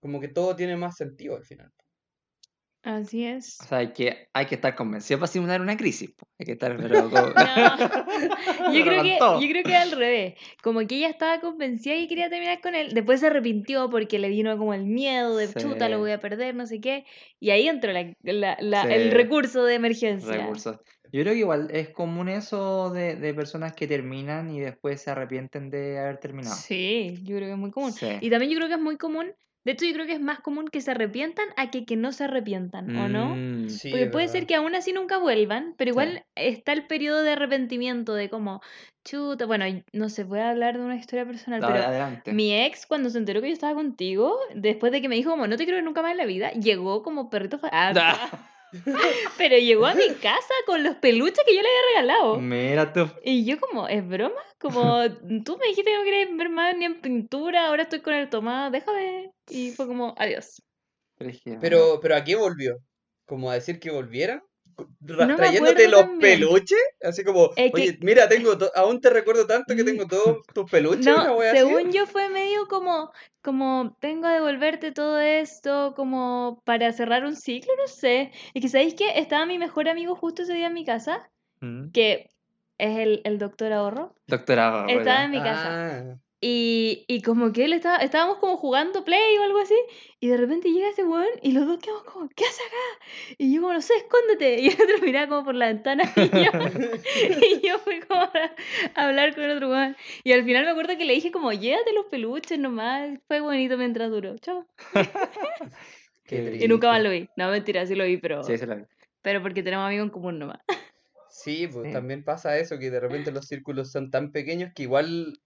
como que todo tiene más sentido al final. Así es. O sea, hay que, hay que estar convencido para simular una crisis. po. Hay que estar, pero como- <laughs> No, <laughs> yo creo que, yo creo que al revés. Como que ella estaba convencida y quería terminar con él. Después se arrepintió porque le vino como el miedo de chuta, lo voy a perder, no sé qué. Y ahí entró la, la- la- el recurso de emergencia. recursos. Yo creo que igual es común eso de, de personas que terminan y después se arrepienten de haber terminado. Sí, yo creo que es muy común. Sí. Y también yo creo que es muy común. De hecho, yo creo que es más común que se arrepientan a que, que no se arrepientan, ¿o no? Mm, Sí, Porque puede ser que aún así nunca vuelvan, pero Sí. igual está el periodo de arrepentimiento de como, chuta, bueno, no se puede hablar de una historia personal, dale, pero adelante. mi ex cuando se enteró que yo estaba contigo, después de que me dijo como, no te quiero ver nunca más en la vida, llegó como perrito, <laughs> ah, <laughs> pero llegó a mi casa con los peluches que yo le había regalado. Mira tú. Y yo como, ¿es broma? Como, <laughs> tú me dijiste que no querías ver más ni en pintura, ahora estoy con el tomado, déjame. Y fue como, adiós. Pero, pero ¿a qué volvió? ¿Como a decir que volviera? No me ¿Trayéndote acuerdo los también. peluches? Así como, Es que- oye, mira, tengo to- aún te recuerdo tanto que tengo todos tus peluches, No, así. según yo fue medio como, como, vengo a devolverte todo esto, como para cerrar un ciclo, no sé. Y que, ¿sabéis qué? Estaba mi mejor amigo justo ese día en mi casa, Mm. que es el, el doctor Ahorro. Doctorado. Estaba ¿verdad? en mi casa. Ah, Y, y como que él estaba, estábamos como jugando play o algo así, y de repente llega ese weón y los dos quedamos como, ¿qué hace acá? Y yo como, no sé, escóndete. <laughs> Y el otro miraba como por la ventana y yo, <laughs> y yo fui como a, a hablar con el otro weón. Y al final me acuerdo que le dije como, llévate los peluches nomás, fue bonito mientras duró. Chao. <laughs> qué Y nunca más lo vi. No, mentira, sí lo vi, pero, Sí, se la vi. pero porque tenemos amigos en común nomás. Sí, pues Sí. también pasa eso, que de repente los círculos son tan pequeños que igual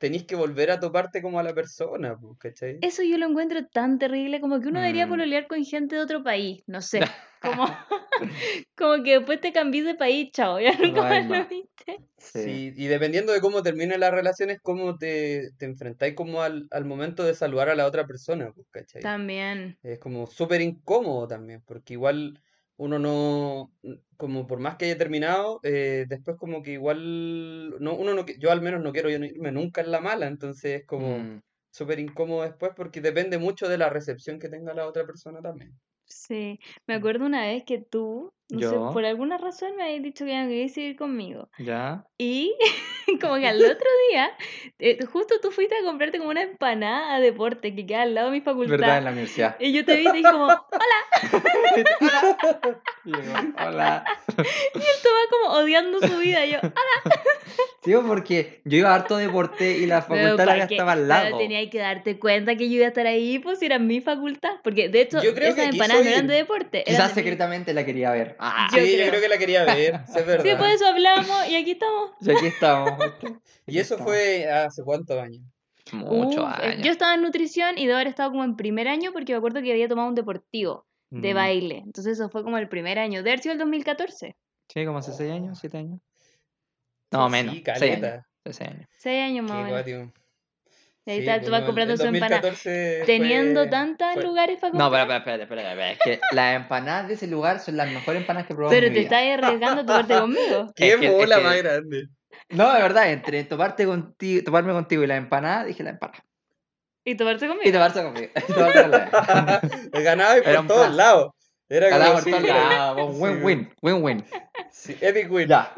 tenéis que volver a toparte como a la persona, pues, ¿cachai? Eso yo lo encuentro tan terrible, como que uno debería Mm. pololear con gente de otro país, no sé, <laughs> como, como que después te cambies de país, chao, ya nunca más lo no. viste. Sí. Sí, y dependiendo de cómo terminen las relaciones, cómo te, te enfrentáis como al, al momento de saludar a la otra persona, pues, ¿cachai? También, Es como súper incómodo también, porque igual uno no, como por más que haya terminado, eh, después como que igual, no, uno no, yo al menos no quiero irme nunca en la mala, entonces es como Mm, súper incómodo después porque depende mucho de la recepción que tenga la otra persona también. sí. Me acuerdo una vez que tú, no sé, Yo. por alguna razón me habías dicho que ya no querías seguir conmigo. ¿Ya? Y <laughs> como que al <laughs> otro día, eh, justo tú fuiste a comprarte como una empanada a deporte que queda al lado de mi ¿Verdad? En facultad. la universidad. Y yo te vi y te dije como, <laughs> Y yo, Hola. estaba como odiando su vida. Y yo, "Ah, Sí, porque yo iba a harto deporte y la pero facultad la estaba al Pero lado. tenía que darte cuenta que yo iba a estar ahí, pues si era mi facultad. Porque de hecho, Yo creo que esas quiso empanadas no eran ir. de deporte. Quizás secretamente la quería ver. Ah, Yo Sí, yo creo. que la quería ver, sí, es <laughs> verdad. Sí, por eso hablamos y aquí estamos. y aquí estamos. <laughs> Y eso estamos. fue hace cuántos años. Muchos eh, años. Yo estaba en nutrición y de haber estado como en primer año porque me acuerdo que había tomado un deportivo de Mm, baile. Entonces eso fue como el primer año. De haber sido el 2014. Sí, como hace 6 años, 7 años. Sí, No, menos. Sí, 6 años. caleta. 6 años. Seis años más menos. Y ahí Sí, está, tú pues, vas no, comprando su empanada. 2014 Teniendo fue- tantos fue- lugares para No, comprar. espera, espera, espera, espera, espera. Es que las empanadas de ese lugar son las mejores empanadas que he probado Pero en te vida. estás arriesgando a tomarte conmigo. <laughs> Qué Es que- es mola que- más grande. No, de verdad, entre toparte contigo, toparme contigo y la empanada, dije la empanada. Y tomarte Y conmigo. toparse conmigo. Y toparse <laughs> con la <laughs> Ganaba y por todos lados. Era por todos lados, sí, Win-win, win-win. sí, epic win. Ya.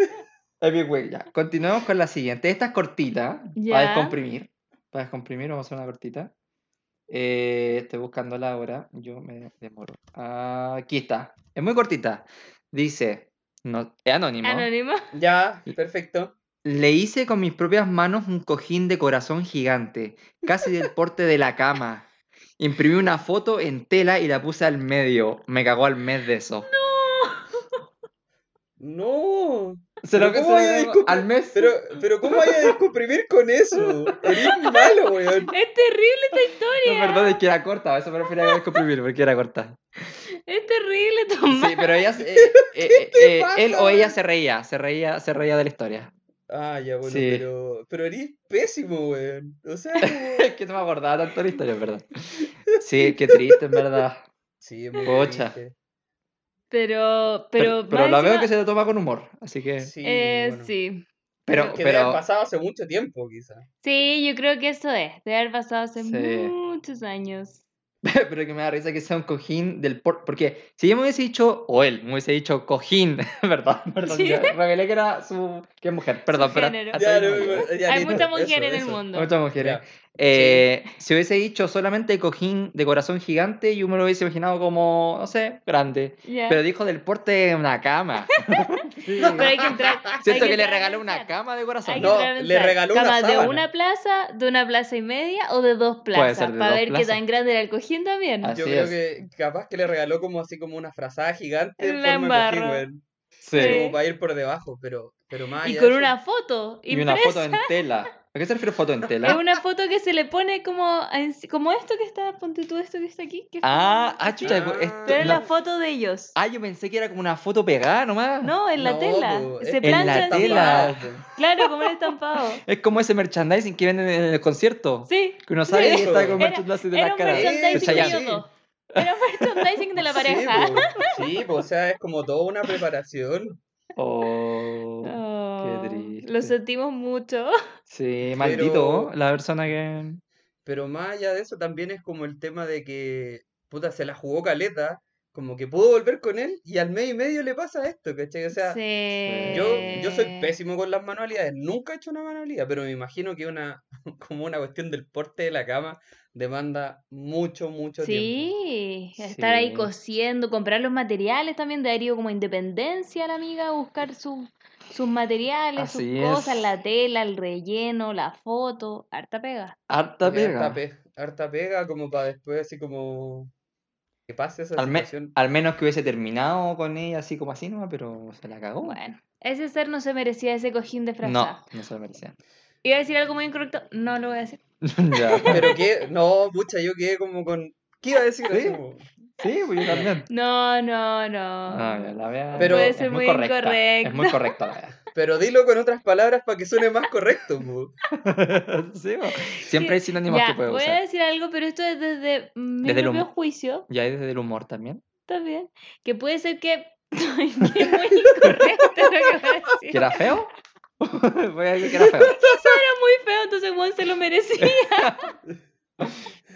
Epic win, ya. Continuemos con la siguiente. Esta es cortita. Ya. Para descomprimir. Para descomprimir, vamos a hacer una cortita. Eh, estoy buscándola ahora. Yo me demoro. Ah, aquí está. Es muy cortita. Dice. No, es anónimo. Anónimo. Ya, perfecto. Le hice con mis propias manos un cojín de corazón gigante, casi del <laughs> porte de la cama. Imprimí una foto en tela y la puse al medio. Me cagó al mes de eso. No. Se lo ¿cómo se vaya a al mes. Pero, pero ¿cómo vaya a descomprimir con eso? Eres malo, weón. Es terrible esta No, historia. perdón, es que era corta, a eso me refería a descomprimir, porque era corta. Es terrible, Tomás. Sí, pero ella, se- eh, <laughs> eh, eh, pasa, él o ella se reía, se reía, se reía de la historia. Ah, ya, bueno, Sí. pero, pero eres pésimo, weón. O sea. <laughs> Es que no me acordaba tanto de la historia, en verdad. Sí, qué triste, en verdad. Sí, es muy Pocha. triste. Pero, Pero, pero, pero la veo que se lo toma con humor, así que... Sí, eh, bueno. sí. Pero, que debe haber pero, pasado hace mucho tiempo, quizá. Sí, yo creo que eso es. Debe haber pasado hace Sí. muchos años. <laughs> pero que me da risa que sea un cojín del por... Porque si yo me hubiese dicho, o él me hubiese dicho cojín, <laughs> ¿verdad? Perdón, Sí. revelé que era su... que es mujer, perdón, pero... género. hasta Ya, ahí no, no llego. ya, Hay listo, mucha eso, mujer en el mundo. Muchas mujeres. Eh, Si hubiese dicho solamente cojín de corazón gigante, yo me lo hubiese imaginado como, no sé, grande. Pero dijo del porte de una cama. <laughs> Sí. Pero hay que entrar. <laughs> hay Siento que le regaló una cama de corazón. No, le regaló una ¿Camas de sábana. una plaza, de una plaza y media o de dos plazas? de Para dos ver qué tan grande era el cojín también. Así Yo creo es. que capaz que le regaló como así como una frazada gigante en La forma de cojín, embarró. weón. Sí. Sí. Como para ir por debajo, pero, pero más Y con eso- una foto. Y una impresa. foto en tela. ¿A qué se refiere foto en <laughs> Es tela? una foto que se le pone como, como esto que está, ponte tú esto que está aquí. que es Ah, ah, chucha. Ah. esto- Pero es no. la foto de ellos. Ah, yo pensé que era como una foto pegada nomás. No, en la No, tela. po, Se es- En la tela. Claro, como un estampado. <laughs> Es como ese merchandising que venden en el concierto. Sí. Que uno sale y Eso. está con Era- merchandising de Era la un cara. merchandising de Sí, Era un merchandising de la <laughs> Sí, pareja. Sí, po, o sea, es como toda una preparación. Oh, Oh, triste. Lo sentimos mucho. sí, maldito Pero- la persona que... Pero más allá de eso también es como el tema de que, puta, se la jugó caleta, como que pudo volver con él y al mes y medio le pasa esto, ¿cachai? O sea, Sí. yo, yo soy pésimo con las manualidades, nunca he hecho una manualidad, pero me imagino que una, <laughs> como una cuestión del porte de la cama demanda mucho, mucho tiempo. Sí, estar ahí cosiendo, comprar los materiales también, de haber ido como independencia la amiga, buscar sus sus materiales, sus cosas, la tela, el relleno, la foto, harta pega. Harta pega. Harta, pe- harta pega como para después así como que pase esa Al, me- situación. al menos que hubiese terminado con ella así como así, ¿no? Pero se la cagó. Bueno, ese ser no se merecía ese cojín de no, frazada. no se lo merecía. Iba a decir algo muy incorrecto, no lo voy a decir. <laughs> ya. Pero que, no, pucha, yo quedé como con. ¿Qué iba a decir? Sí. Como- Sí, pues yo también. No, no, no. No, ya, la vea. Pero- Puede es ser muy muy correcta. Es incorrecto. muy correcta la vea. Pero dilo con otras palabras para que suene más correcto. <laughs> sí. Siempre hay sinónimos ya, que puedes voy a usar. decir algo, pero esto es desde mi Desde el propio juicio, Y hay desde el humor también. también, que puede ser que... <laughs> Que es muy incorrecto lo que voy a decir. ¿Que era feo? <laughs> Voy a decir que era feo. Era muy feo, entonces Juan se lo merecía.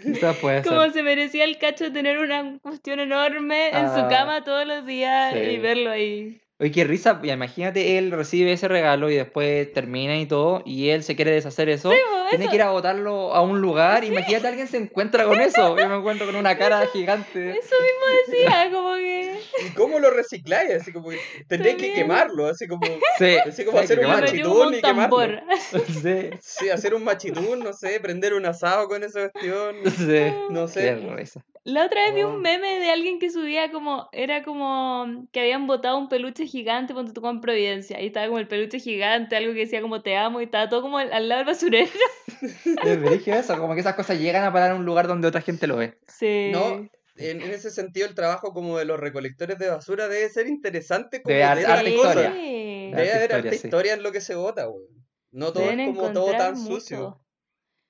Quizás puede Como ser. se merecía el cacho de tener una cuestión enorme en su Ah, cama todos los días y sí. verlo ahí. Oye, qué risa. Imagínate, él recibe ese regalo y después termina y todo, y él se quiere deshacer eso. pues, Tiene eso. que ir a botarlo a un lugar. Imagínate, alguien se encuentra con eso. Yo me encuentro con una <laughs> cara gigante. Eso mismo decía, como que... ¿Y cómo lo recicláis? Así como que tendréis que quemarlo, así como. Sí, <laughs> Así como hacer un machitún y quemarlo. <laughs> Sí, Sí, hacer un machitún, no sé, prender un asado con esa cuestión. sí. No Qué sé. La otra vez vi Oh. un meme de alguien que subía como, era como que habían botado un peluche gigante cuando tocó en Providencia. Y estaba como el peluche gigante, algo que decía como te amo y estaba todo como al, lado del basurero. <laughs> Es eso, como que esas cosas llegan a parar en un lugar donde otra gente lo ve. Sí. No, en, en ese sentido el trabajo como de los recolectores de basura debe ser interesante como Debe ver haber harta historia. Sí. Debe haber harta historia, sí. historia en lo que se vota, weón. No todo Deben es como todo tan sucio.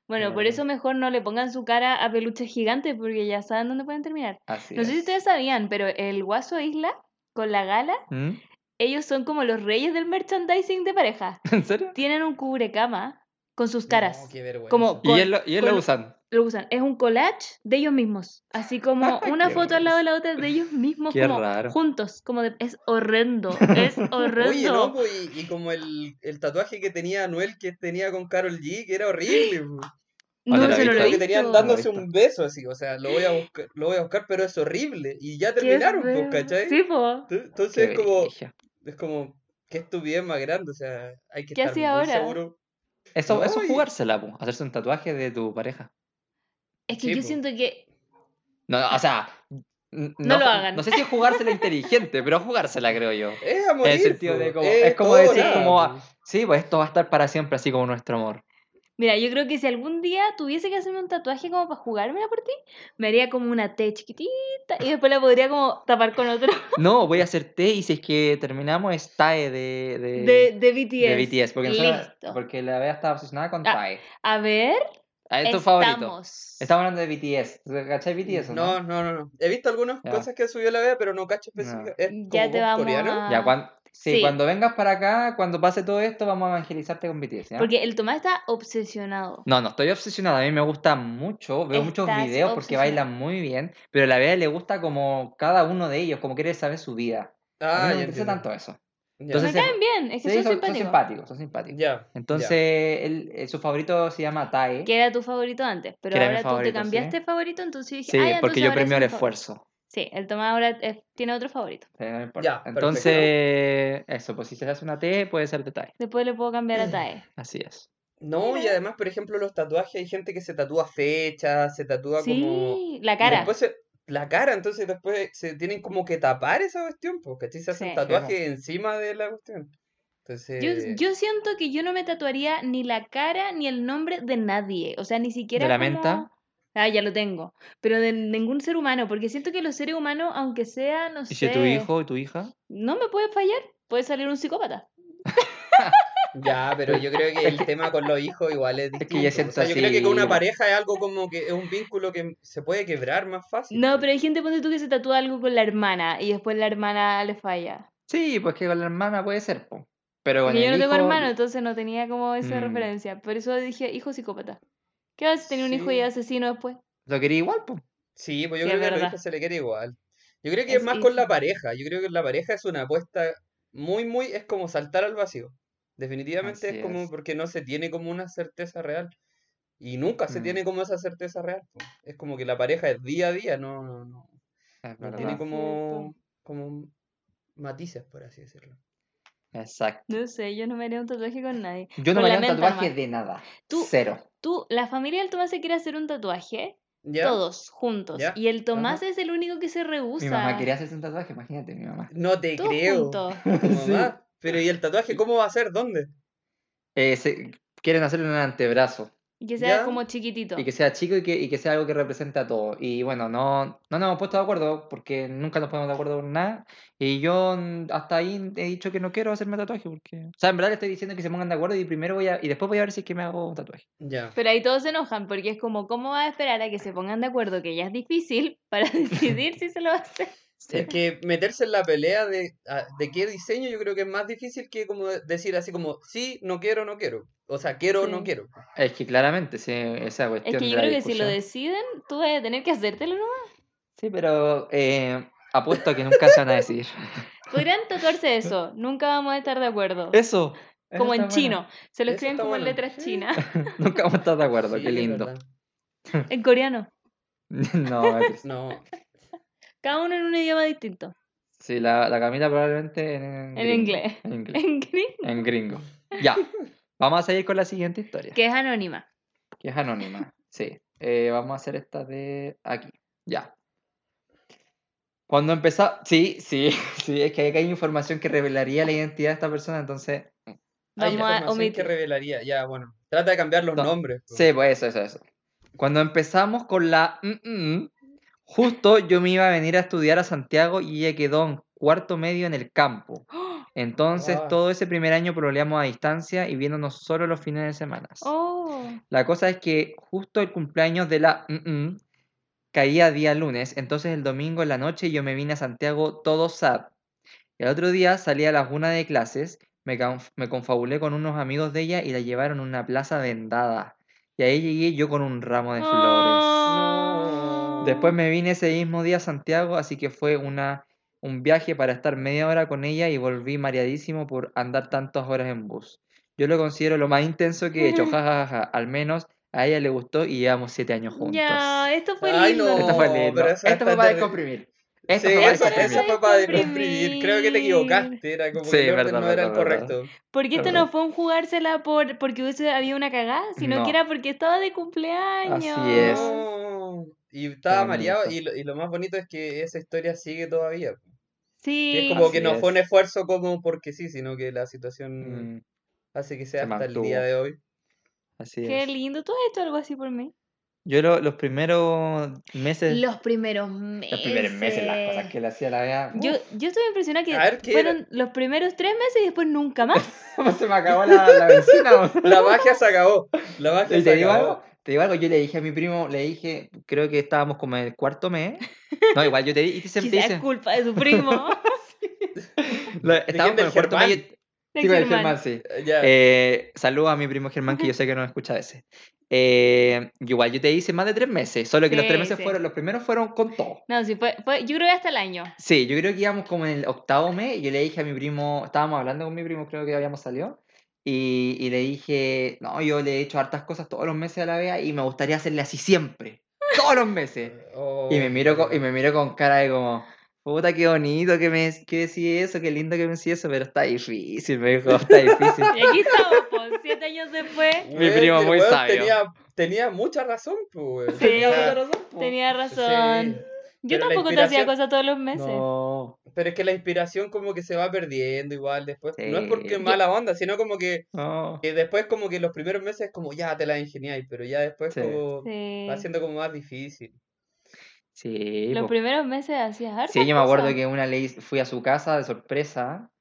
Bueno, por eso mejor no le pongan su cara a peluches gigantes porque ya saben dónde pueden terminar. Así No sé si es. ustedes sabían, pero el Guaso Isla con la gala, ¿Mm? ellos son como los reyes del merchandising de pareja. <laughs> ¿En serio? Tienen un cubrecama con sus caras. No, qué vergüenza. Como- Y él lo, y él lo usan. Lo usan. Es un collage de ellos mismos. Así como <laughs> una foto al lado de la otra de ellos mismos Qué como raro. juntos. Como de, es horrendo. <laughs> Es horrendo. Oye, no, pues, y, y como el, el tatuaje que tenía Anuel que tenía con Carol G, que era horrible. pues. No, ¿Dónde se lo lo he que tenían dándose un beso así, o sea, lo voy a buscar, lo voy a buscar, pero es horrible. Y ya terminaron, pues. ¿cachai? Sí, po. Entonces Qué es como, es como, qué estupidez más grande, o sea, hay que ¿Qué estar muy ahora? seguro. Eso, No, eso es jugársela, po, hacerse un tatuaje de tu pareja. Es que Sí, yo po. siento que No, o sea, No lo hagan. No sé si es jugársela inteligente, pero jugársela, creo yo. <laughs> Es a morir, En el sentido de como- es es como decir nada, como, ah, Sí, pues esto va a estar para siempre, así como nuestro amor. Mira, yo creo que si algún día tuviese que hacerme un tatuaje como para jugármela por ti, me haría como una T chiquitita y después la podría como tapar con otro <laughs> No, voy a hacer té y si es que terminamos es Tae de, de, de, de BTS. de BTS. Porque, Listo. porque la Bea estaba obsesionada con Ah, Tae. A ver, Ah, es tu favorito. estamos. Estamos hablando de BTS. ¿Cachai BTS o No, no? no, no, no. He visto algunas Ya. cosas que subió la Bea, pero no cacho específica. ¿Es Ya como te pop vamos coreano? a- Ya, cuan- sí, Sí. cuando vengas para acá, cuando pase todo esto, vamos a evangelizarte con BTS. ¿ya? Porque el Tomás está obsesionado. No, no estoy obsesionada. A mí me gusta mucho. Veo muchos Estás videos porque obsesionado. bailan muy bien. Pero a la Bea le gusta como cada uno de ellos, como quiere saber su vida. A Ah, mí no me interesa entiendo. tanto eso. Entonces, Me caen bien, es que Sí, son, son, son simpáticos. simpáticos, son simpáticos. Ya. Entonces, él- su favorito se llama Tae. Que era tu favorito antes, pero ahora tú te cambiaste favorito, entonces dije, Sí, ah, porque yo premio el favorito. esfuerzo. Sí, el Tomás ahora es- tiene otro favorito. Sí, no importa. Entonces, eso, pues si se hace una T, puede ser de Tae. Después le puedo cambiar a Tae. <clears throat> Así es. No, y además, por ejemplo, los tatuajes, hay gente que se tatúa fechas, se tatúa como... Sí, la cara. después se- La cara, entonces después se tienen como que tapar esa cuestión, porque. Se hace un Sí. tatuaje encima de la cuestión. Entonces... Yo, yo siento que yo no me tatuaría ni la cara ni el nombre de nadie. O sea, ni siquiera. ¿De la como- menta? Ah, ya lo tengo. Pero de ningún ser humano, porque siento que los seres humanos, aunque sea, no ¿Y sé. si tu hijo y tu hija? No me puede fallar. Puede salir un psicópata. <laughs> Ya, pero yo creo que el tema con los hijos igual es que distinto. o siento sea, yo creo que con una pareja es algo como que es un vínculo que se puede quebrar más fácil. No, pero hay gente, ponte tú, que se tatúa algo con la hermana y después la hermana le falla. Sí, pues que con la hermana puede ser, po. Pero con Porque yo el no tengo hermano, entonces no tenía como esa Mm. referencia. Por eso dije, hijo psicópata. ¿Qué vas a tener un hijo y Sí. asesino después? Lo quería igual, pues. Sí, pues yo Sí, creo es que a los hijos se le quiere igual. Yo creo que es Es más con la pareja. Yo creo que la pareja es una apuesta muy, muy, es como saltar al vacío. Definitivamente es como porque no se tiene como una certeza real. Y nunca se Mm. tiene como esa certeza real. Es como que la pareja es día a día, no, no, no, no tiene como, como matices, por así decirlo. Exacto. No sé, yo no me haría un tatuaje con nadie. Yo no Con me haría un tatuaje de nada. Tú- Cero. Tú, la familia del Tomás se quiere hacer un tatuaje, ¿Ya? todos juntos. Ya, Y el Tomás es el único que se rehúsa. Mi mamá quería hacerse un tatuaje, imagínate, mi mamá. No te Todos creo. juntos. Tu <laughs> mamá. Pero ¿y el tatuaje cómo va a ser? ¿Dónde? Eh, se- quieren hacerle un antebrazo. Y que sea ¿Ya? como chiquitito. Y que sea chico y que, y que sea algo que represente a todo. Y bueno, no, no nos hemos puesto de acuerdo porque nunca nos ponemos de acuerdo con nada. Y yo hasta ahí he dicho que no quiero hacerme tatuaje porque... O sea, en verdad le estoy diciendo que se pongan de acuerdo y primero voy a... Y después voy a ver si es que me hago un tatuaje. Ya. Pero ahí todos se enojan porque es como, ¿cómo vas a esperar a que se pongan de acuerdo que ya es difícil para <laughs> decidir si se lo va a hacer? Sí. Es que meterse en la pelea de, de qué diseño yo creo que es más difícil que como decir así como sí, no quiero, no quiero. O sea, quiero, Sí. no quiero. Es que claramente, sí, esa cuestión Es que yo creo que si lo deciden, tú vas a tener que hacértelo nomás. Sí, pero eh, apuesto a que nunca se van a decidir. <laughs> Podrían tocarse eso, nunca vamos a estar de acuerdo. Eso. eso como en bueno. chino, se lo Eso escriben como en letras Sí. chinas. <laughs> Nunca vamos a estar de acuerdo, Sí, qué lindo. En coreano, <laughs> no, es- No, cada uno en un idioma distinto. sí, la, la Camila probablemente en, En gringo, inglés. En inglés. <laughs> En gringo, En gringo. Ya. Vamos a seguir con la siguiente historia. que es anónima. Que es anónima. Sí. Eh, vamos a hacer esta de aquí. Ya. Cuando empezó. Sí, sí, <laughs> sí. Es que acá hay información que revelaría la identidad de esta persona, entonces. hay Vamos a información que omitir. revelaría. Ya, bueno. Trata de cambiar los No, nombres. pues. Sí, pues eso, eso, eso. Cuando empezamos con la. mm, mm, justo yo me iba a venir a estudiar a Santiago y ella quedó en cuarto medio en el campo. <gasps> Entonces todo ese primer año proleamos a distancia y viéndonos solo los fines de semana. Oh, La cosa es que justo el cumpleaños de la mm, mm, caía día lunes, entonces el domingo en la noche yo me vine a Santiago todo sad. Y el otro día salí a las una de clases, me, conf- me confabulé con unos amigos de ella y la llevaron a una plaza vendada. Y ahí llegué yo con un ramo de flores. No. Después me vine ese mismo día a Santiago, así que fue una, un viaje para estar media hora con ella y volví mareadísimo por andar tantas horas en bus. Yo lo considero lo más intenso que he hecho, <laughs> jajaja. Al menos a ella le gustó y llevamos siete años juntos. ya, esto fue Ay, lindo. no. Esto fue lindo. Esto fue para descomprimir. Esto Sí, fue para eso, descomprimir. eso fue para Descomprimir. Creo que te equivocaste. Era como Sí, que verdad, no era el verdad, verdad. correcto. Porque esto Perdón. no fue un jugársela por porque hubiese habido una cagada, sino No. que era porque estaba de cumpleaños. Así es. No. Y estaba mareado. Y lo, y lo más bonito es que esa historia sigue todavía. Sí. Que es como que no es. fue un esfuerzo como porque sí, sino que la situación Mm, hace que sea Se hasta el mantuvo. día de hoy. así Qué es. lindo. ¿Tú has hecho algo así por mí? Yo lo- los primeros meses, Los primeros meses. los primeros meses, las cosas que le hacía la vea, Yo, yo estoy impresionada que ver, ¿qué era? fueron los primeros tres meses y después nunca más. ¿cómo <laughs> se me acabó la, la <laughs> weón? La magia se acabó. La magia ¿Y se te digo acabó. algo? Te digo algo, yo le dije a mi primo, le dije, creo que estábamos como en el cuarto mes. No, igual yo te dije, y te <laughs> siempre dice, es culpa de su primo. <laughs> estábamos en el cuarto mes. Germán? y- de Sí, con el Germán. Germán, sí. Ya. Eh, saludo a mi primo Germán, que yo <laughs> sé que no escucha ese. Eh, igual yo te hice más de tres meses, solo que los tres Sí, meses sí. fueron, los primeros fueron con todo. No, sí, fue, fue, yo creo que hasta el año. Sí, yo creo que íbamos como en el octavo mes y yo le dije a mi primo, estábamos hablando con mi primo, creo que habíamos salido, y, y le dije, no, yo le he hecho hartas cosas todos los meses a la vea y me gustaría hacerle así siempre, todos los meses. Oh, <laughs> Y me miro con, y me miro con cara de como, puta, qué bonito que me que decís eso, qué lindo que me decís eso, pero está difícil, me dijo, está difícil. <laughs> Y aquí estamos, pues, siete años después. <laughs> Mi primo muy sabio. Tenía, tenía mucha razón, pues. Sí. O sea, Tenía razón. Yo Pero tampoco te hacía cosas todos los meses. No, Pero es que la inspiración como que se va perdiendo igual después. No es porque es mala onda, sino como que, no. que después como que los primeros meses es como ya te la ingeniáis, pero ya después Sí. como Sí. va siendo como más difícil. Sí, Los po. primeros meses hacías hartas Sí, yo me acuerdo que una le hice- fui a su casa de sorpresa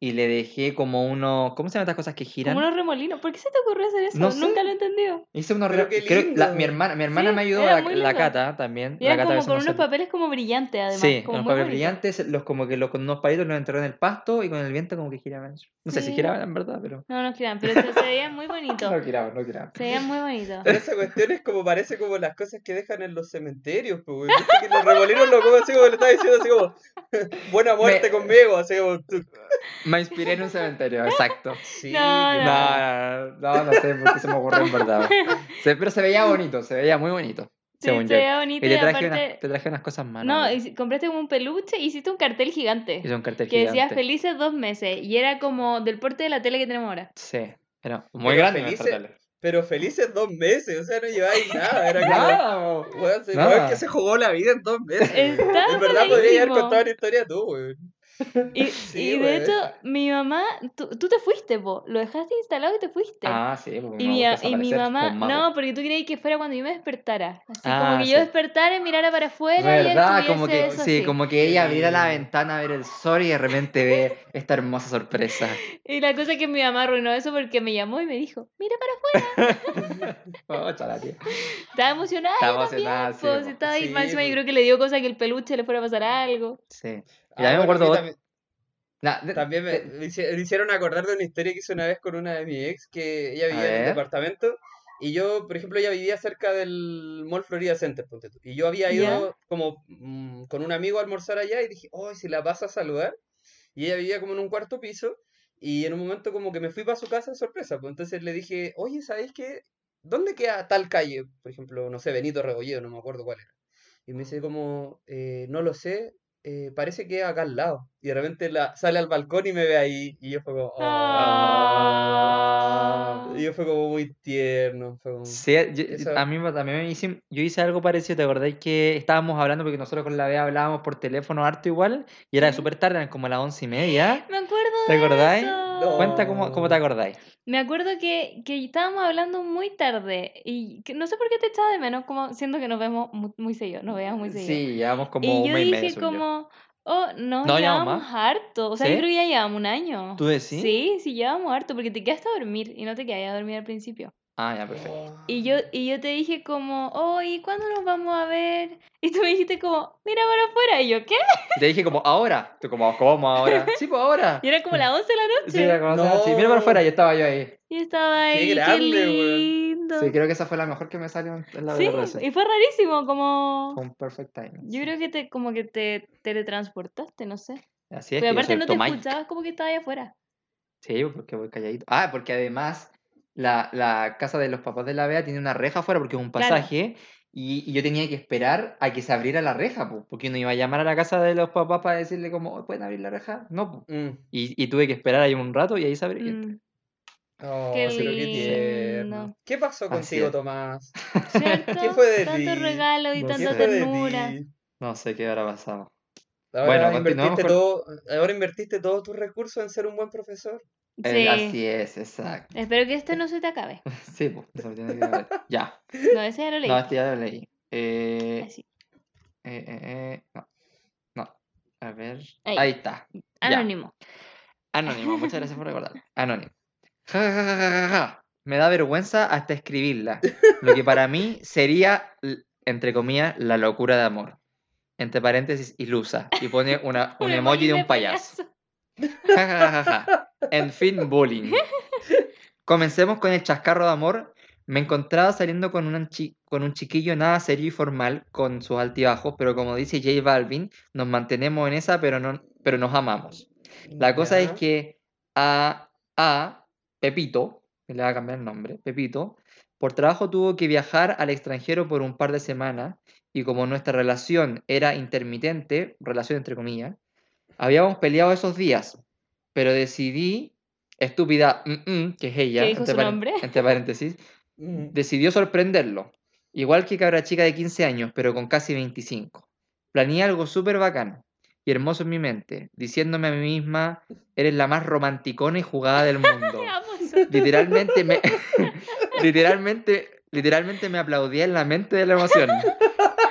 y le dejé como uno, ¿cómo se llaman estas cosas que giran? Como unos remolinos. ¿Por qué se te ocurrió hacer eso? No sé. Nunca lo he entendido. Hice unos Pero re- qué creo- la- lindo. mi hermana, mi hermana Sí, me ayudó, era la, la. Cata también. Y la eran Cata como con no unos papeles como brillantes, además. Sí, como unos muy papeles bonito. brillantes, los como que los con unos palitos los enterré en el pasto y con el viento como que giraban. No sé si giraban en verdad, pero No, no giraban, pero se, se veían muy <laughs> bonitos. no giraban, no giraban. Se veían muy bonitos. Pero esa cuestión es como parece como las cosas que dejan en los cementerios, pues, que los remolinos lo como así como le estaba diciendo así como <laughs> buena muerte Me- conmigo, así como Me inspiré en un cementerio, exacto. Sí, No, no. No, no, sé por qué se me ocurrió en verdad. Se- pero se veía bonito, se veía muy bonito, Sí, según se yo. veía bonito Y y, te traje, aparte... unas, te traje unas cosas más. No, compraste como un peluche y hiciste un cartel gigante. Hice un cartel Que decía gigante. felices dos meses. Y era como del porte de la tele que tenemos ahora. Sí, era muy Pero grande felices- nuestra tele. Pero felices dos meses, o sea, no lleváis nada, era como Nada, po. weón, se que se jugó la vida en dos meses. Está En verdad podría haber contado una historia tú, weón. Y, <laughs> Sí, y de güey. hecho, mi mamá, tú, tú te fuiste, po. Lo dejaste instalado y te fuiste. Ah, sí, porque Y mi, y mi mamá, no, porque tú querías que fuera cuando yo me despertara. Así Ah, como que sí. yo despertara y mirara para afuera y ¿Verdad? él Como que, eso sí, así. como que ella abriera la ventana a ver el sol y de repente ve <laughs> esta hermosa sorpresa. Y la cosa es que mi mamá arruinó eso porque me llamó y me dijo, mira para afuera. <laughs> Oh, chala, tía. Estaba emocionada. Estaba también, emocionada, sí, po, estaba ahí, encima yo po. creo que le dio cosa que el peluche le fuera a pasar algo. Sí. Ah, Y a mí me bueno, acuerdo sí, ot- también, Nah, de- también me, hicieron acordar de una historia que hice una vez con una de mis ex, que ella vivía en un departamento y yo, por ejemplo, ella vivía cerca del Mall Florida Center, ponte tú. Y yo había ido como mm, con un amigo a almorzar allá y dije, oh, si la vas a saludar. Y ella vivía como en un cuarto piso y en un momento como que me fui para su casa de sorpresa. Pues entonces le dije, oye, ¿sabéis qué? ¿Dónde queda tal calle? Por ejemplo, no sé, Benito Rebolledo, no me acuerdo cuál era. Y me dice como, "Eh, no lo sé, eh, parece que es acá al lado. Y de repente la, sale al balcón y me ve ahí. Y yo fue como, Ah. "Oh". Y yo fue como muy tierno. Fue como, Sí, yo- Eso- a mí me- también me hice, yo hice algo parecido, ¿te acordáis que estábamos hablando porque nosotros con la Bea hablábamos por teléfono harto igual y era Sí. súper tarde, eran como las once y media? Me acuerdo ¿Te de acordáis? Eso. Cuenta cómo, cómo te acordáis. Me acuerdo que, que estábamos hablando muy tarde y que no sé por qué te echaba de menos, como siento que nos vemos mu- muy, seguido, nos veíamos muy seguido. Sí, llevamos como y un yo mes y dije yo. como, oh, no, No, llevamos llevamos más. harto. O sea, ¿Sí? yo creo que ya llevamos un año. ¿Tú decís? Sí, sí, llevamos harto, porque te quedaste a dormir y no te quedaste a dormir al principio. Ah, ya, perfecto. Y yo, y yo te dije como, oh, ¿y cuándo nos vamos a ver? <laughs> Y tú me dijiste como, mira para afuera. Y yo, ¿qué? Y te dije como, ¿ahora? Tú como, ¿cómo ahora? <laughs> Sí, pues ahora. Y era como las 11 <laughs> de la noche. Sí, era como, sí, mira para afuera y estaba yo ahí. Y estaba ahí, qué, grande, weón. lindo. Sí, creo que esa fue la mejor que me salió en la Sí, y fue rarísimo, como... Fue un perfect time. Yo creo que te, como que te teletransportaste, no sé. Así es, Pero yo aparte no te Tomai. escuchabas como que estabas ahí afuera. Sí, porque voy calladito. Ah, porque además la, la casa de los papás de la Bea tiene una reja afuera porque es un Claro. pasaje y, y yo tenía que esperar a que se abriera la reja, po, porque no iba a llamar a la casa de los papás para decirle como, ¿pueden abrir la reja? No. Mm. Y, y tuve que esperar ahí un rato y ahí se abrió. Mm, Oh, Qué pero qué tierno. ¿Qué pasó contigo. Tomás? <laughs> ¿Cierto? ¿Qué fue de Tanto ti? regalo y No ¿Qué sé. tanta ternura. No sé qué habrá pasado. Ahora Bueno, invertiste con- todo, ahora invertiste todos tus recursos en ser un buen profesor. Eh, Sí. así es, exacto. Espero que este no se te acabe. <laughs> Sí, pues, eso tiene que ver. Ya. No, ese ya lo leí. No, este ya lo leí. Eh, Así. eh, eh, eh, no. No. A ver. Ahí. Ahí está. Ya. Anónimo. Anónimo, muchas gracias por recordar. <laughs> Anónimo. Ja, ja, ja, ja, ja, ja. Me da vergüenza hasta escribirla. Lo que para mí sería, entre comillas, la locura de amor. Entre paréntesis, ilusa. Y pone una, <laughs> un emoji de un payaso. Ja, ja, ja, ja. En fin, bullying. Comencemos con el chascarro de amor. Me encontraba saliendo con, una con un chiquillo nada serio y formal, con sus altibajos, pero como dice J Balvin, nos mantenemos en esa, pero, no, pero nos amamos. La cosa es que a, a Pepito, que le va a cambiar el nombre, Pepito, por trabajo tuvo que viajar al extranjero por un par de semanas y como nuestra relación era intermitente, relación entre comillas, habíamos peleado esos días, pero decidí, estúpida, mm, mm, que es ella, dijo entre, su nombre? entre paréntesis, Mm. decidió sorprenderlo, igual que cabra chica de 15 años, pero con casi 25. Planeé algo súper bacán y hermoso en mi mente, diciéndome a mí misma, eres la más romanticona y jugada del mundo. <laughs> Literalmente me <laughs> literalmente literalmente me aplaudía en la mente de la emoción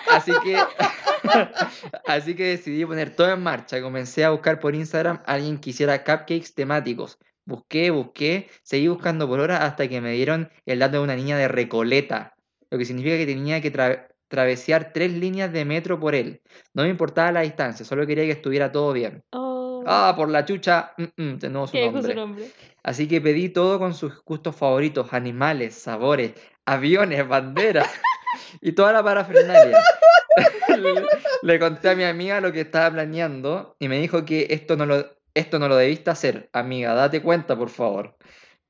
así que <laughs> así que decidí poner todo en marcha. Comencé a buscar por Instagram a alguien que hiciera cupcakes temáticos. Busqué busqué seguí buscando por horas hasta que me dieron el dato de una niña de Recoleta lo que significa que tenía que tra- travesear tres líneas de metro por él. No me importaba la distancia solo quería que estuviera todo bien. Oh, ah por la chucha mm, mm, de nuevo su nombre su nombre. Así que pedí todo con sus gustos favoritos, animales, sabores, aviones, banderas <laughs> y toda la parafernalia. Le, conté a mi amiga lo que estaba planeando y me dijo que esto no lo, esto no lo debiste hacer, amiga, date cuenta, por favor.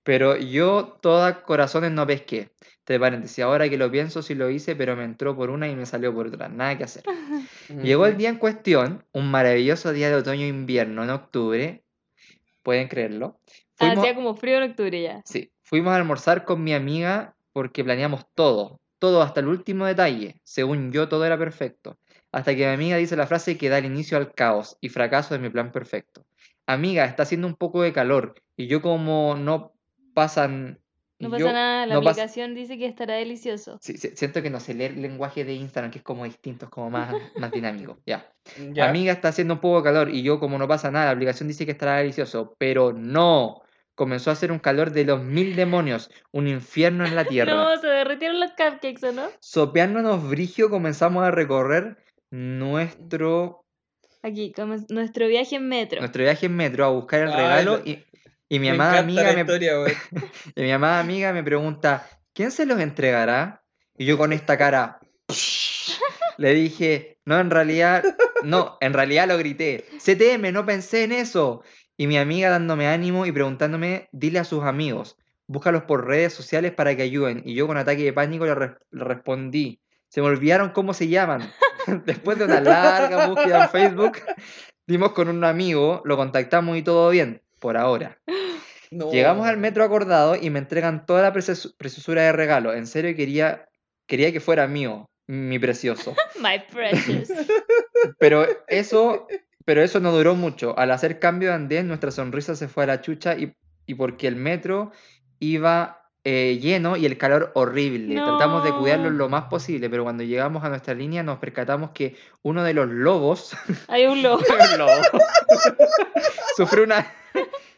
Pero yo toda corazones no pesqué. Entre paréntesis, ahora que lo pienso sí lo hice, pero me entró por una y me salió por otra. Nada que hacer. <laughs> Llegó el día en cuestión, un maravilloso día de otoño-invierno en octubre. Pueden creerlo. Fuimos- Hacía como frío en octubre ya. Sí, fuimos a almorzar con mi amiga porque planeamos todo, todo hasta el último detalle. Según yo, todo era perfecto. hasta que mi amiga dice la frase que da el inicio al caos y fracaso de mi plan perfecto. Amiga, está haciendo un poco de calor y yo como no pasan... No pasa yo nada, la no pas- aplicación dice que estará delicioso. Sí, sí, siento que no sé leer el lenguaje de Instagram, que es como distinto, es como más, más dinámico. Ya. Ya. Amiga, está haciendo un poco de calor y yo, como no pasa nada, la aplicación dice que estará delicioso, pero no. Comenzó a hacer un calor de los mil demonios, un infierno en la <laughs> tierra. No, se derritieron los cupcakes, ¿o no? Sopeándonos brigio, comenzamos a recorrer nuestro, Aquí, nuestro viaje en metro. nuestro viaje en metro a buscar el Ay, regalo la- y, y mi Me amada amiga me, historia, <laughs> y mi amada amiga me pregunta, ¿quién se los entregará? Y yo con esta cara <laughs> le dije, no, en realidad, no, en realidad lo grité, CTM, no pensé en eso. Y mi amiga dándome ánimo y preguntándome, dile a sus amigos, búscalos por redes sociales para que ayuden. Y yo con ataque de pánico le, re- le respondí, se me olvidaron cómo se llaman. <laughs> Después de una larga búsqueda en Facebook, <laughs> dimos con un amigo, lo contactamos y todo bien, por ahora. No. Llegamos al metro acordado y me entregan toda la preciosura de regalo. En serio quería, quería que fuera mío, mi precioso. <laughs> My precious. Pero eso, pero eso no duró mucho. Al hacer cambio de andén, nuestra sonrisa se fue a la chucha y, y porque el metro iba eh, lleno y el calor horrible. Tratamos de cuidarlo No. lo más posible, pero cuando llegamos a nuestra línea nos percatamos que uno de los lobos <laughs> Hay un lobo. <laughs> El lobo. <laughs> sufrió una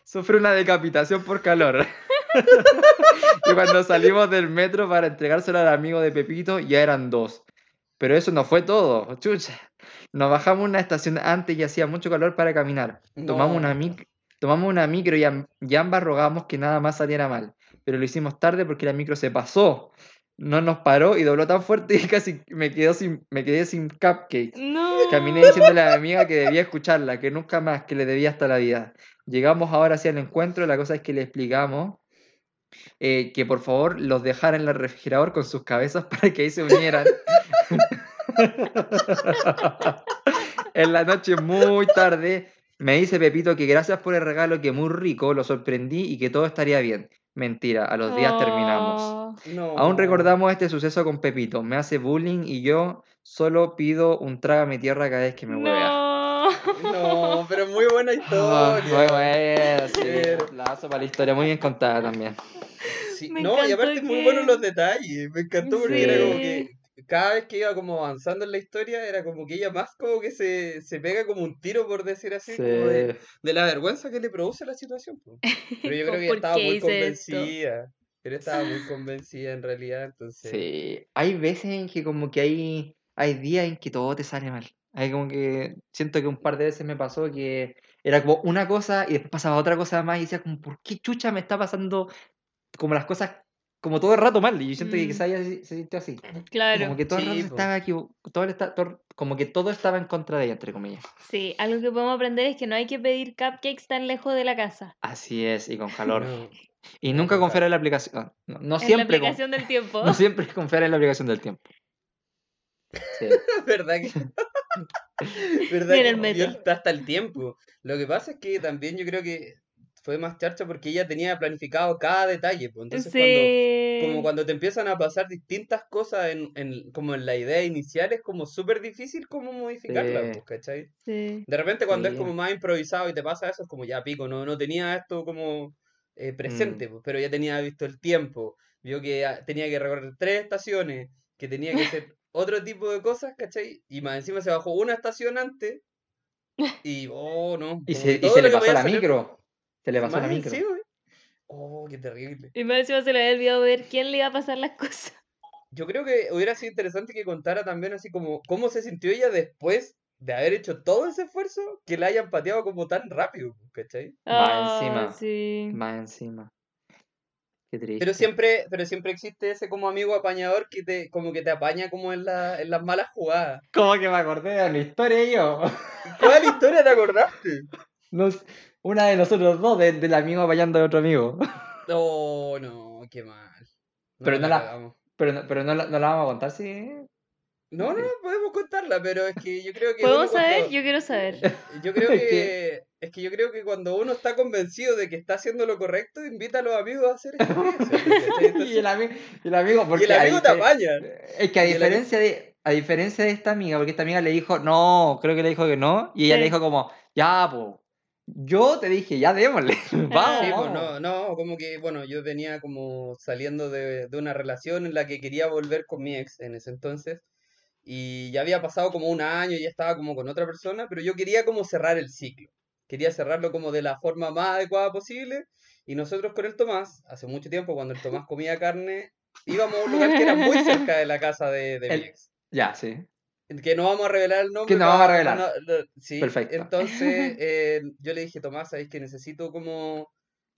sufrió una decapitación por calor. y cuando salimos del metro para entregárselo al amigo de Pepito, ya eran dos. Pero eso no fue todo, chucha. Nos bajamos una estación antes y hacía mucho calor para caminar. Tomamos una, mic- tomamos una micro y, am- y ambas rogamos que nada más saliera mal. Pero lo hicimos tarde porque la micro se pasó. No nos paró y dobló tan fuerte y casi me, quedo sin, me quedé sin cupcakes. No. Caminé diciéndole a mi amiga que debía escucharla, que nunca más, que le debía hasta la vida. Llegamos ahora hacia el encuentro, la cosa es que le explicamos eh, que por favor los dejara en el refrigerador con sus cabezas <laughs> para que ahí se unieran. En la noche muy tarde me dice Pepito que gracias por el regalo, que muy rico, lo sorprendí y que todo estaría bien. Mentira, a los días terminamos. Oh. No. Aún recordamos este suceso con Pepito. Me hace bullying y yo solo pido un trágame tierra cada vez que me huevea. No. No, pero muy buena Ah, historia. muy bueno, sí. Aplauso para la historia, muy bien contada también. Sí, no, y aparte muy que- buenos los detalles. Me encantó porque era como Sí. que cada vez que iba como avanzando en la historia, era como que ella más como que se, se pega como un tiro, por decir así, como de, de la vergüenza que le produce la situación. <laughs> Pero yo creo que ella ¿Por estaba muy esto? convencida. Ella estaba muy convencida en realidad, entonces. Sí. Hay veces en que como que hay, hay días en que todo te sale mal. Hay como que siento que un par de veces me pasó que era como una cosa y después pasaba otra cosa más y decía como, ¿por qué chucha me está pasando como las cosas como todo el rato mal? Y yo siento que Mm. quizá ella se, se sintió así. Claro. Como que todo el rato estaba equivo- todo el todo- como que todo estaba en contra de ella, entre comillas. Sí, algo que podemos aprender es que no hay que pedir cupcakes tan lejos de la casa. Así es, y con calor. Y nunca confiar en la aplicación. ah, No, no en la siempre, con- aplicación del tiempo. <laughs> no siempre confiar en la aplicación del tiempo. Sí. <laughs> ¿Verdad que? <laughs> ¿Verdad Mira que el hasta el tiempo? Lo que pasa es que también yo creo que fue más charcha porque ella tenía planificado cada detalle, pues. Entonces cuando, sí. como cuando te empiezan a pasar distintas cosas en, en- como en la idea inicial, es como súper difícil como modificarla, Sí. pues, ¿cachai? Sí. De repente cuando es como más improvisado y te pasa eso, es como ya pico, no, no tenía esto como eh, presente, Mm. pues, pero ya tenía visto el tiempo, vio que ah, tenía que recorrer tres estaciones, que tenía que hacer <laughs> otro tipo de cosas, ¿cachai? Y más encima se bajó una estación antes y, oh, no. Y se, y se le pasó la salir- micro. Se le pasó la más micro. eh. Oh, qué terrible. Y más encima se le había olvidado ver quién le iba a pasar las cosas. <laughs> Yo creo que hubiera sido interesante que contara también así como cómo se sintió ella después de haber hecho todo ese esfuerzo que la hayan pateado como tan rápido, ¿cachai? Más Ah, encima. Sí. Más encima. Qué triste. Pero siempre, pero siempre existe ese como amigo apañador que te, como que te apaña como en, la, en las malas jugadas. ¿Cómo que me acordé de la historia yo? ¿Cuál historia te acordaste? Nos- una de nosotros dos, de- del amigo apañando a otro amigo. <laughs> Oh, no, qué mal. Pero no la-. Pero, no, pero no, la- no la vamos a contar, sí. No, no, no, podemos contarla, pero es que yo creo que. ¿Podemos saber? Yo quiero saber. <laughs> Yo creo <laughs> que. Es que yo creo que cuando uno está convencido de que está haciendo lo correcto, invita a los amigos a hacer. Entonces- y, el ami- y el amigo, y porque el a amigo te apaña. Es que a y el diferencia de. a diferencia de esta amiga, porque esta amiga le dijo, no, creo que le dijo que no, y ella Sí. le dijo como, ya, pues, yo te dije, ya démosle, vamos. <laughs> <laughs> Sí, pues vamos". no, no, como que, bueno, yo venía como saliendo de, de una relación en la que quería volver con mi ex en ese entonces, y ya había pasado como un año, y ya estaba como con otra persona, pero yo quería como cerrar el ciclo, quería cerrarlo como de la forma más adecuada posible, y nosotros con el Tomás, hace mucho tiempo, cuando el Tomás comía carne, íbamos a un lugar que era muy cerca de la casa de, de mi ex. Ya, sí. Que no vamos a revelar el nombre. Que no vamos a revelar. no- no- sí, Perfecto. entonces <laughs> eh, yo le dije, Tomás, sabéis que necesito como,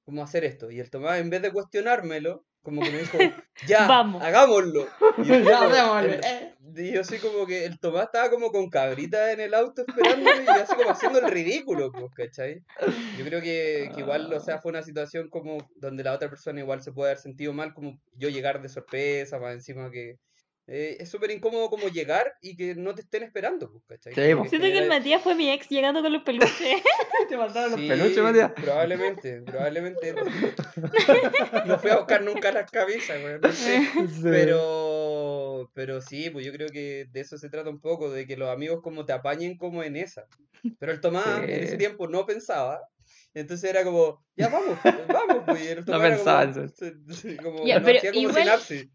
como hacer esto. Y el Tomás, en vez de cuestionármelo, como que me dijo, <laughs> ya, Vamos. hagámoslo. <laughs> Y, yo Ya, eh. y yo así como que el Tomás estaba como con cabrita en el auto esperándome y así como haciendo el ridículo, pues, ¿cachai? Yo creo que, que igual, o sea, fue una situación como donde la otra persona igual se puede haber sentido mal, como yo llegar de sorpresa, más encima que... eh, es súper incómodo como llegar y que no te estén esperando, pues, ¿cachai? Sí, pues. Siento que el Matías fue mi ex llegando con los peluches. <laughs> <laughs> Te mandaron los Sí, peluches, Matías. Probablemente, probablemente. <laughs> No fui a buscar nunca las camisas, güey, no sé. Sí. Pero, pero sí, pues yo creo que de eso se trata un poco, de que los amigos como te apañen como en esa. Pero el Tomás en ese tiempo no pensaba. Entonces era como, ya vamos, vamos, pues. y el No pensaba como, como, Ya, no pero hacía como igual- sinapsis.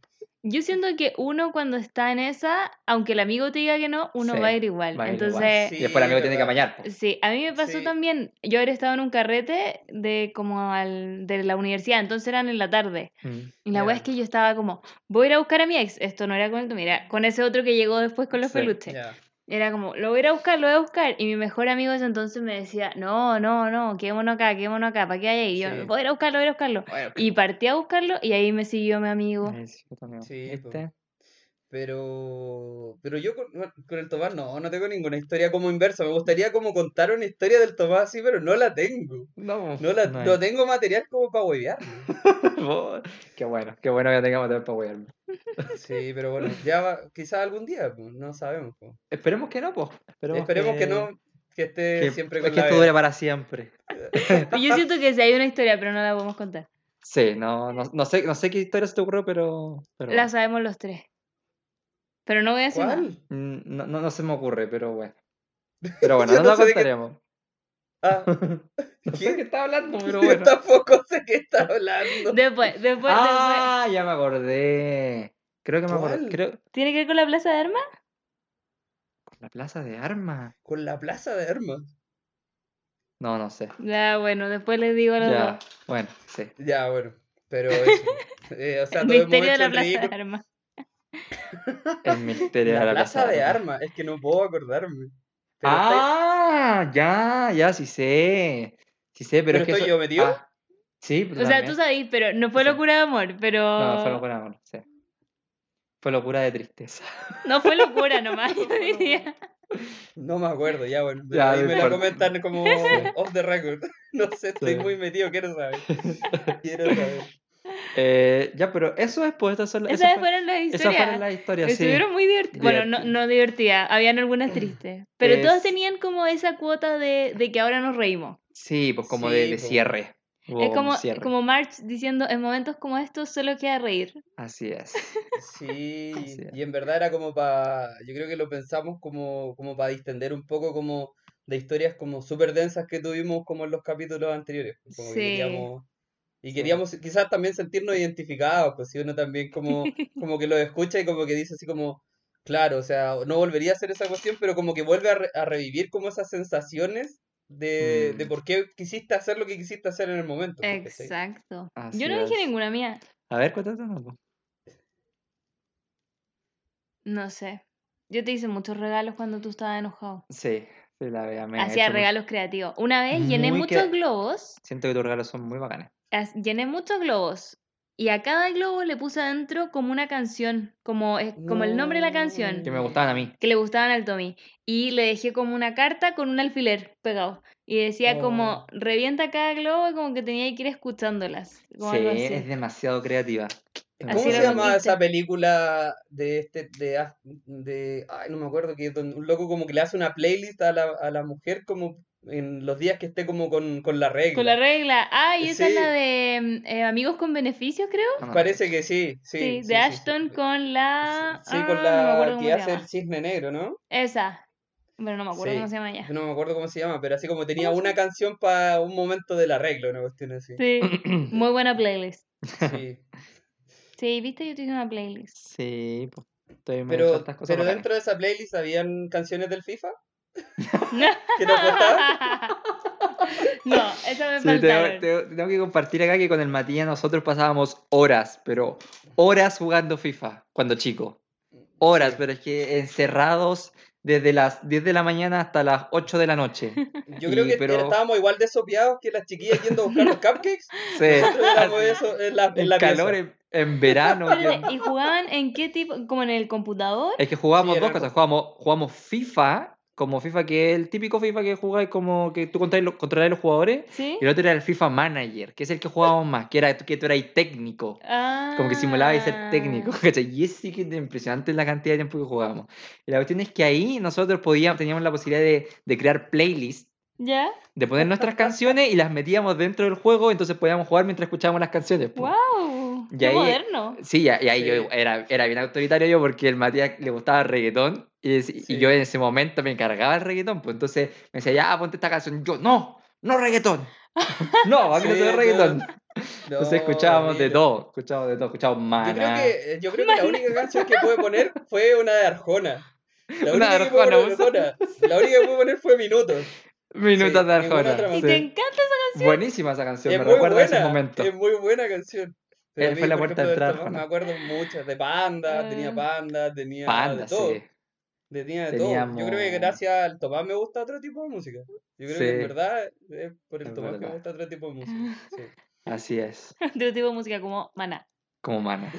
Yo siento que uno cuando está en esa, aunque el amigo te diga que no, uno Sí, va a ir igual. va a ir Entonces, igual. Sí, y después el amigo tiene que apañar. po. Sí, a mí me pasó Sí. también, yo haber estado en un carrete de como al, de la universidad, entonces eran en la tarde. Mm. Y la wea Ya. es que yo estaba como, voy a ir a buscar a mi ex, esto no era con el mira, con ese otro que llegó después con los Sí. peluches. Era como, lo voy a a buscar, lo voy a buscar. Y mi mejor amigo ese entonces me decía, no, no, no, quedémonos acá, quedémonos acá, ¿para qué hay ahí? Y yo, Sí. voy a ir a buscarlo, voy a a buscarlo. Bueno, Y partí a buscarlo y ahí me siguió mi amigo. Sí, yo también. Sí, po. ¿Viste? Pero, pero yo con, con el Tomás no, no tengo ninguna historia como inversa. Me gustaría como contar una historia del Tomás así, pero no la tengo. No, No, la, no tengo material como para huevear. <laughs> Qué bueno, qué bueno que tengamos material para huearme. Sí, pero bueno, ya va, quizás algún día, pues, no sabemos. pues. Esperemos que no, pues. Esperemos, Esperemos que no, que esté que, siempre que con la esto dure para siempre. <laughs> Yo siento que sí hay una historia, pero no la podemos contar. Sí, no, no, no sé, no sé qué historia se te ocurrió, pero. pero La sabemos los tres. Pero no voy a decir nada. ¿Cuál? mm, no, no, no se me ocurre, pero bueno. <laughs> Pero bueno, Yo no no la contaremos. Ah, <laughs> No sé ¿Qué? está hablando, pero <laughs> yo bueno. tampoco sé qué está hablando. Después, después, Ah, ya me acordé. Creo que me acordé. Creo. ¿Tiene que ver con la Plaza de Armas? La plaza de armas. Con la plaza de armas. No, no sé. Ya, bueno, después les digo a los Ya, dos. bueno, sí. Ya, bueno, pero eso. Eh, o sea, El misterio de la Plaza de. Armas. El misterio <laughs> La de la plaza de armas. es que no puedo acordarme. Pero Ah, ya, ya, sí sé. Sí sé, pero, ¿Pero es que estoy eso- yo metido? ah, sí, O sea, tú sabes, pero no fue locura de amor, pero. No, fue locura de amor, sí. Fue locura de tristeza. No fue locura nomás, <laughs> yo diría. No me acuerdo, ya bueno. pero Ya, ahí me la importa. comentan como off the record. <laughs> No sé, estoy Sí. muy metido, quiero saber. Quiero saber. Eh, ya, pero eso es, pues, estas son las- Esas esas fue- fueron las esas historias. fueron las historias, sí. Estuvieron muy divertidas. Bueno, no, Divertidas. no divertidas, habían algunas tristes. Pero todas Es- tenían como esa cuota de, de que ahora nos reímos. Sí, pues como de, Sí, de po. cierre. Es como, cierre. como March diciendo, en momentos como estos solo queda reír. Así es. Sí, Así es. y en verdad era como para, yo creo que lo pensamos como, como para distender un poco como de historias como súper densas que tuvimos como en los capítulos anteriores. Como que Sí. queríamos, y Sí. queríamos quizás también sentirnos identificados, pues si uno también como, <laughs> como que lo escucha y como que dice así como, claro, o sea, no volvería a hacer esa cuestión, pero como que vuelve a, re- a revivir como esas sensaciones de, de Mm. por qué quisiste hacer lo que quisiste hacer en el momento. pues. Exacto. Yo no dije es. ninguna mía. A ver, cuéntate po. No sé. Yo te hice muchos regalos cuando tú estabas enojado. Sí, sí, la ha Hacía regalos creativos. Una vez llené Muy muchos globos. Siento que tus regalos son muy bacanes. Llené muchos globos. Y a cada globo le puse adentro como una canción. Como, como el nombre de la canción. Que me gustaban a mí. que le gustaban al Tommy. Y le dejé como una carta con un alfiler pegado. Y decía como, Oh. revienta cada globo y como que tenía que ir escuchándolas. Como Sí, es demasiado creativa. ¿Cómo Así se llama esa película de este, de, de, ay, no me acuerdo, que es donde un loco como que le hace una playlist a la, a la mujer como en los días que esté como con, con la regla. Con la regla. Ah, y esa es la de mm, eh, Amigos con Beneficios, creo. No, no, Parece que sí, sí. Sí, sí, de sí, sí. Ashton con la. Sí, ah, con no acuerdo la cómo que hace el cisne negro, ¿no? Esa. Pero no me acuerdo Sí. cómo se llama ella. No me acuerdo cómo se llama, pero así como tenía una canción para un momento de la regla, una cuestión así. Sí, <clears throat> muy buena playlist. Sí. Sí, viste, yo te hice una playlist. Sí, pues. Estoy Pero, pero bacanas. dentro de esa playlist habían canciones del FIFA que nos gustaban. no, <laughs> esa me Sí, tengo, tengo- tengo que compartir acá que con el Matías nosotros pasábamos horas, pero horas jugando FIFA cuando chico. Horas, pero es que encerrados desde las 10 de la mañana hasta las 8 de la noche. <laughs> Yo creo Y- que pero- estábamos igual de sopeados que las chiquillas yendo a buscar los cupcakes. <laughs> Sí, eso en la, en la calor, en, en verano. ¿Y jugaban en qué tipo? ¿Como en el computador? Es que jugábamos Sí, dos cosas. Jugamos, jugamos FIFA, como FIFA que es el típico FIFA que jugáis como que tú controlas los, los jugadores. ¿Sí? Y el otro era el FIFA Manager, que es el que jugábamos más, que era que tú eras técnico. Como que simulabais ser técnico, Ah. <laughs> ¿cachai? Y es sí que es impresionante la cantidad de tiempo que jugábamos. Y la cuestión es que ahí nosotros podíamos, teníamos la posibilidad de, de crear playlists, ¿Ya? de poner nuestras canciones y las metíamos dentro del juego, entonces podíamos jugar mientras escuchábamos las canciones. ¡Wow! Y ¡Qué ahí- moderno! Sí, y ahí yo era, era bien autoritario yo porque el Matías le gustaba el reggaetón y, yo en ese momento me encargaba el reggaetón, pues entonces me decía, ya, ponte esta canción. Y yo, no, no reggaetón. <laughs> no, a mí no Sí, se ve no. reggaetón. No, <laughs> Entonces escuchábamos de todo, escuchábamos de todo, escuchábamos Yo creo Maná. que, yo creo que la única canción que pude poner fue una de Arjona. La Una única de que pude Arjona, poner, Arjona. La única que pude poner fue Minutos. Minutos sí, de Arjona. ¿Y te encanta esa canción? Buenísima esa canción, Es me recuerda a ese buena, momento. es muy buena canción. Él mí, fue la puerta de entrada, me acuerdo muchas, de Panda, tenía Ah. Panda, tenía Panda, de todo. sí. Tenía de todo. Yo creo que gracias al Tomás me gusta otro tipo de música. Yo creo que en verdad es por el Es Tomás que me gusta otro tipo de música. Sí. <laughs> Así es, De tipo de música como Maná. como Mana.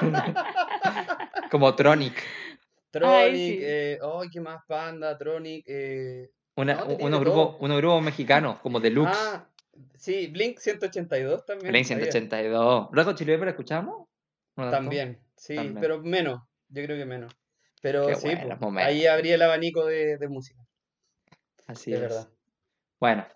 <laughs> como Tronic. Tronic, sí. eh, ay, ¿qué más? Panda, Tronic, eh, Una- No, unos de grupos unos grupos mexicanos, como Deluxe. Ah, sí, Blink 182 también. Blink había. 182. ¿Luego Chile Pepper escuchamos? También, sí, También. pero menos, yo creo que menos. Pero Qué sí, pues, ahí abrí el abanico de, de música, Así de es. verdad. Bueno,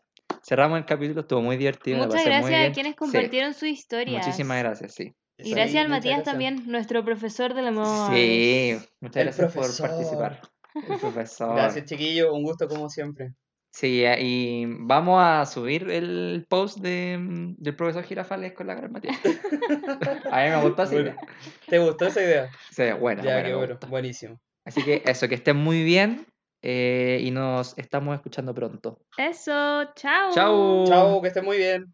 cerramos el capítulo, estuvo muy divertido. la Muchas muy gracias a quienes Sí, compartieron sus historias. Muchísimas gracias, sí. Y Sí, gracias al Matías gracias. también, nuestro profesor del amor. Sí, muchas El gracias profesor. por participar. El profesor. Gracias, chiquillo, un gusto como siempre. Sí, eh, y vamos a subir el post de, mm, del profesor Girafales con la gran Matías. <laughs> A mí me gustó así. Bueno, ¿Te gustó esa idea? Sí, buena, ya, buena, qué bueno, buenísimo. Así que eso, que estén muy bien eh, y nos estamos escuchando pronto. Eso, chao. Chao. Chao, que estés muy bien.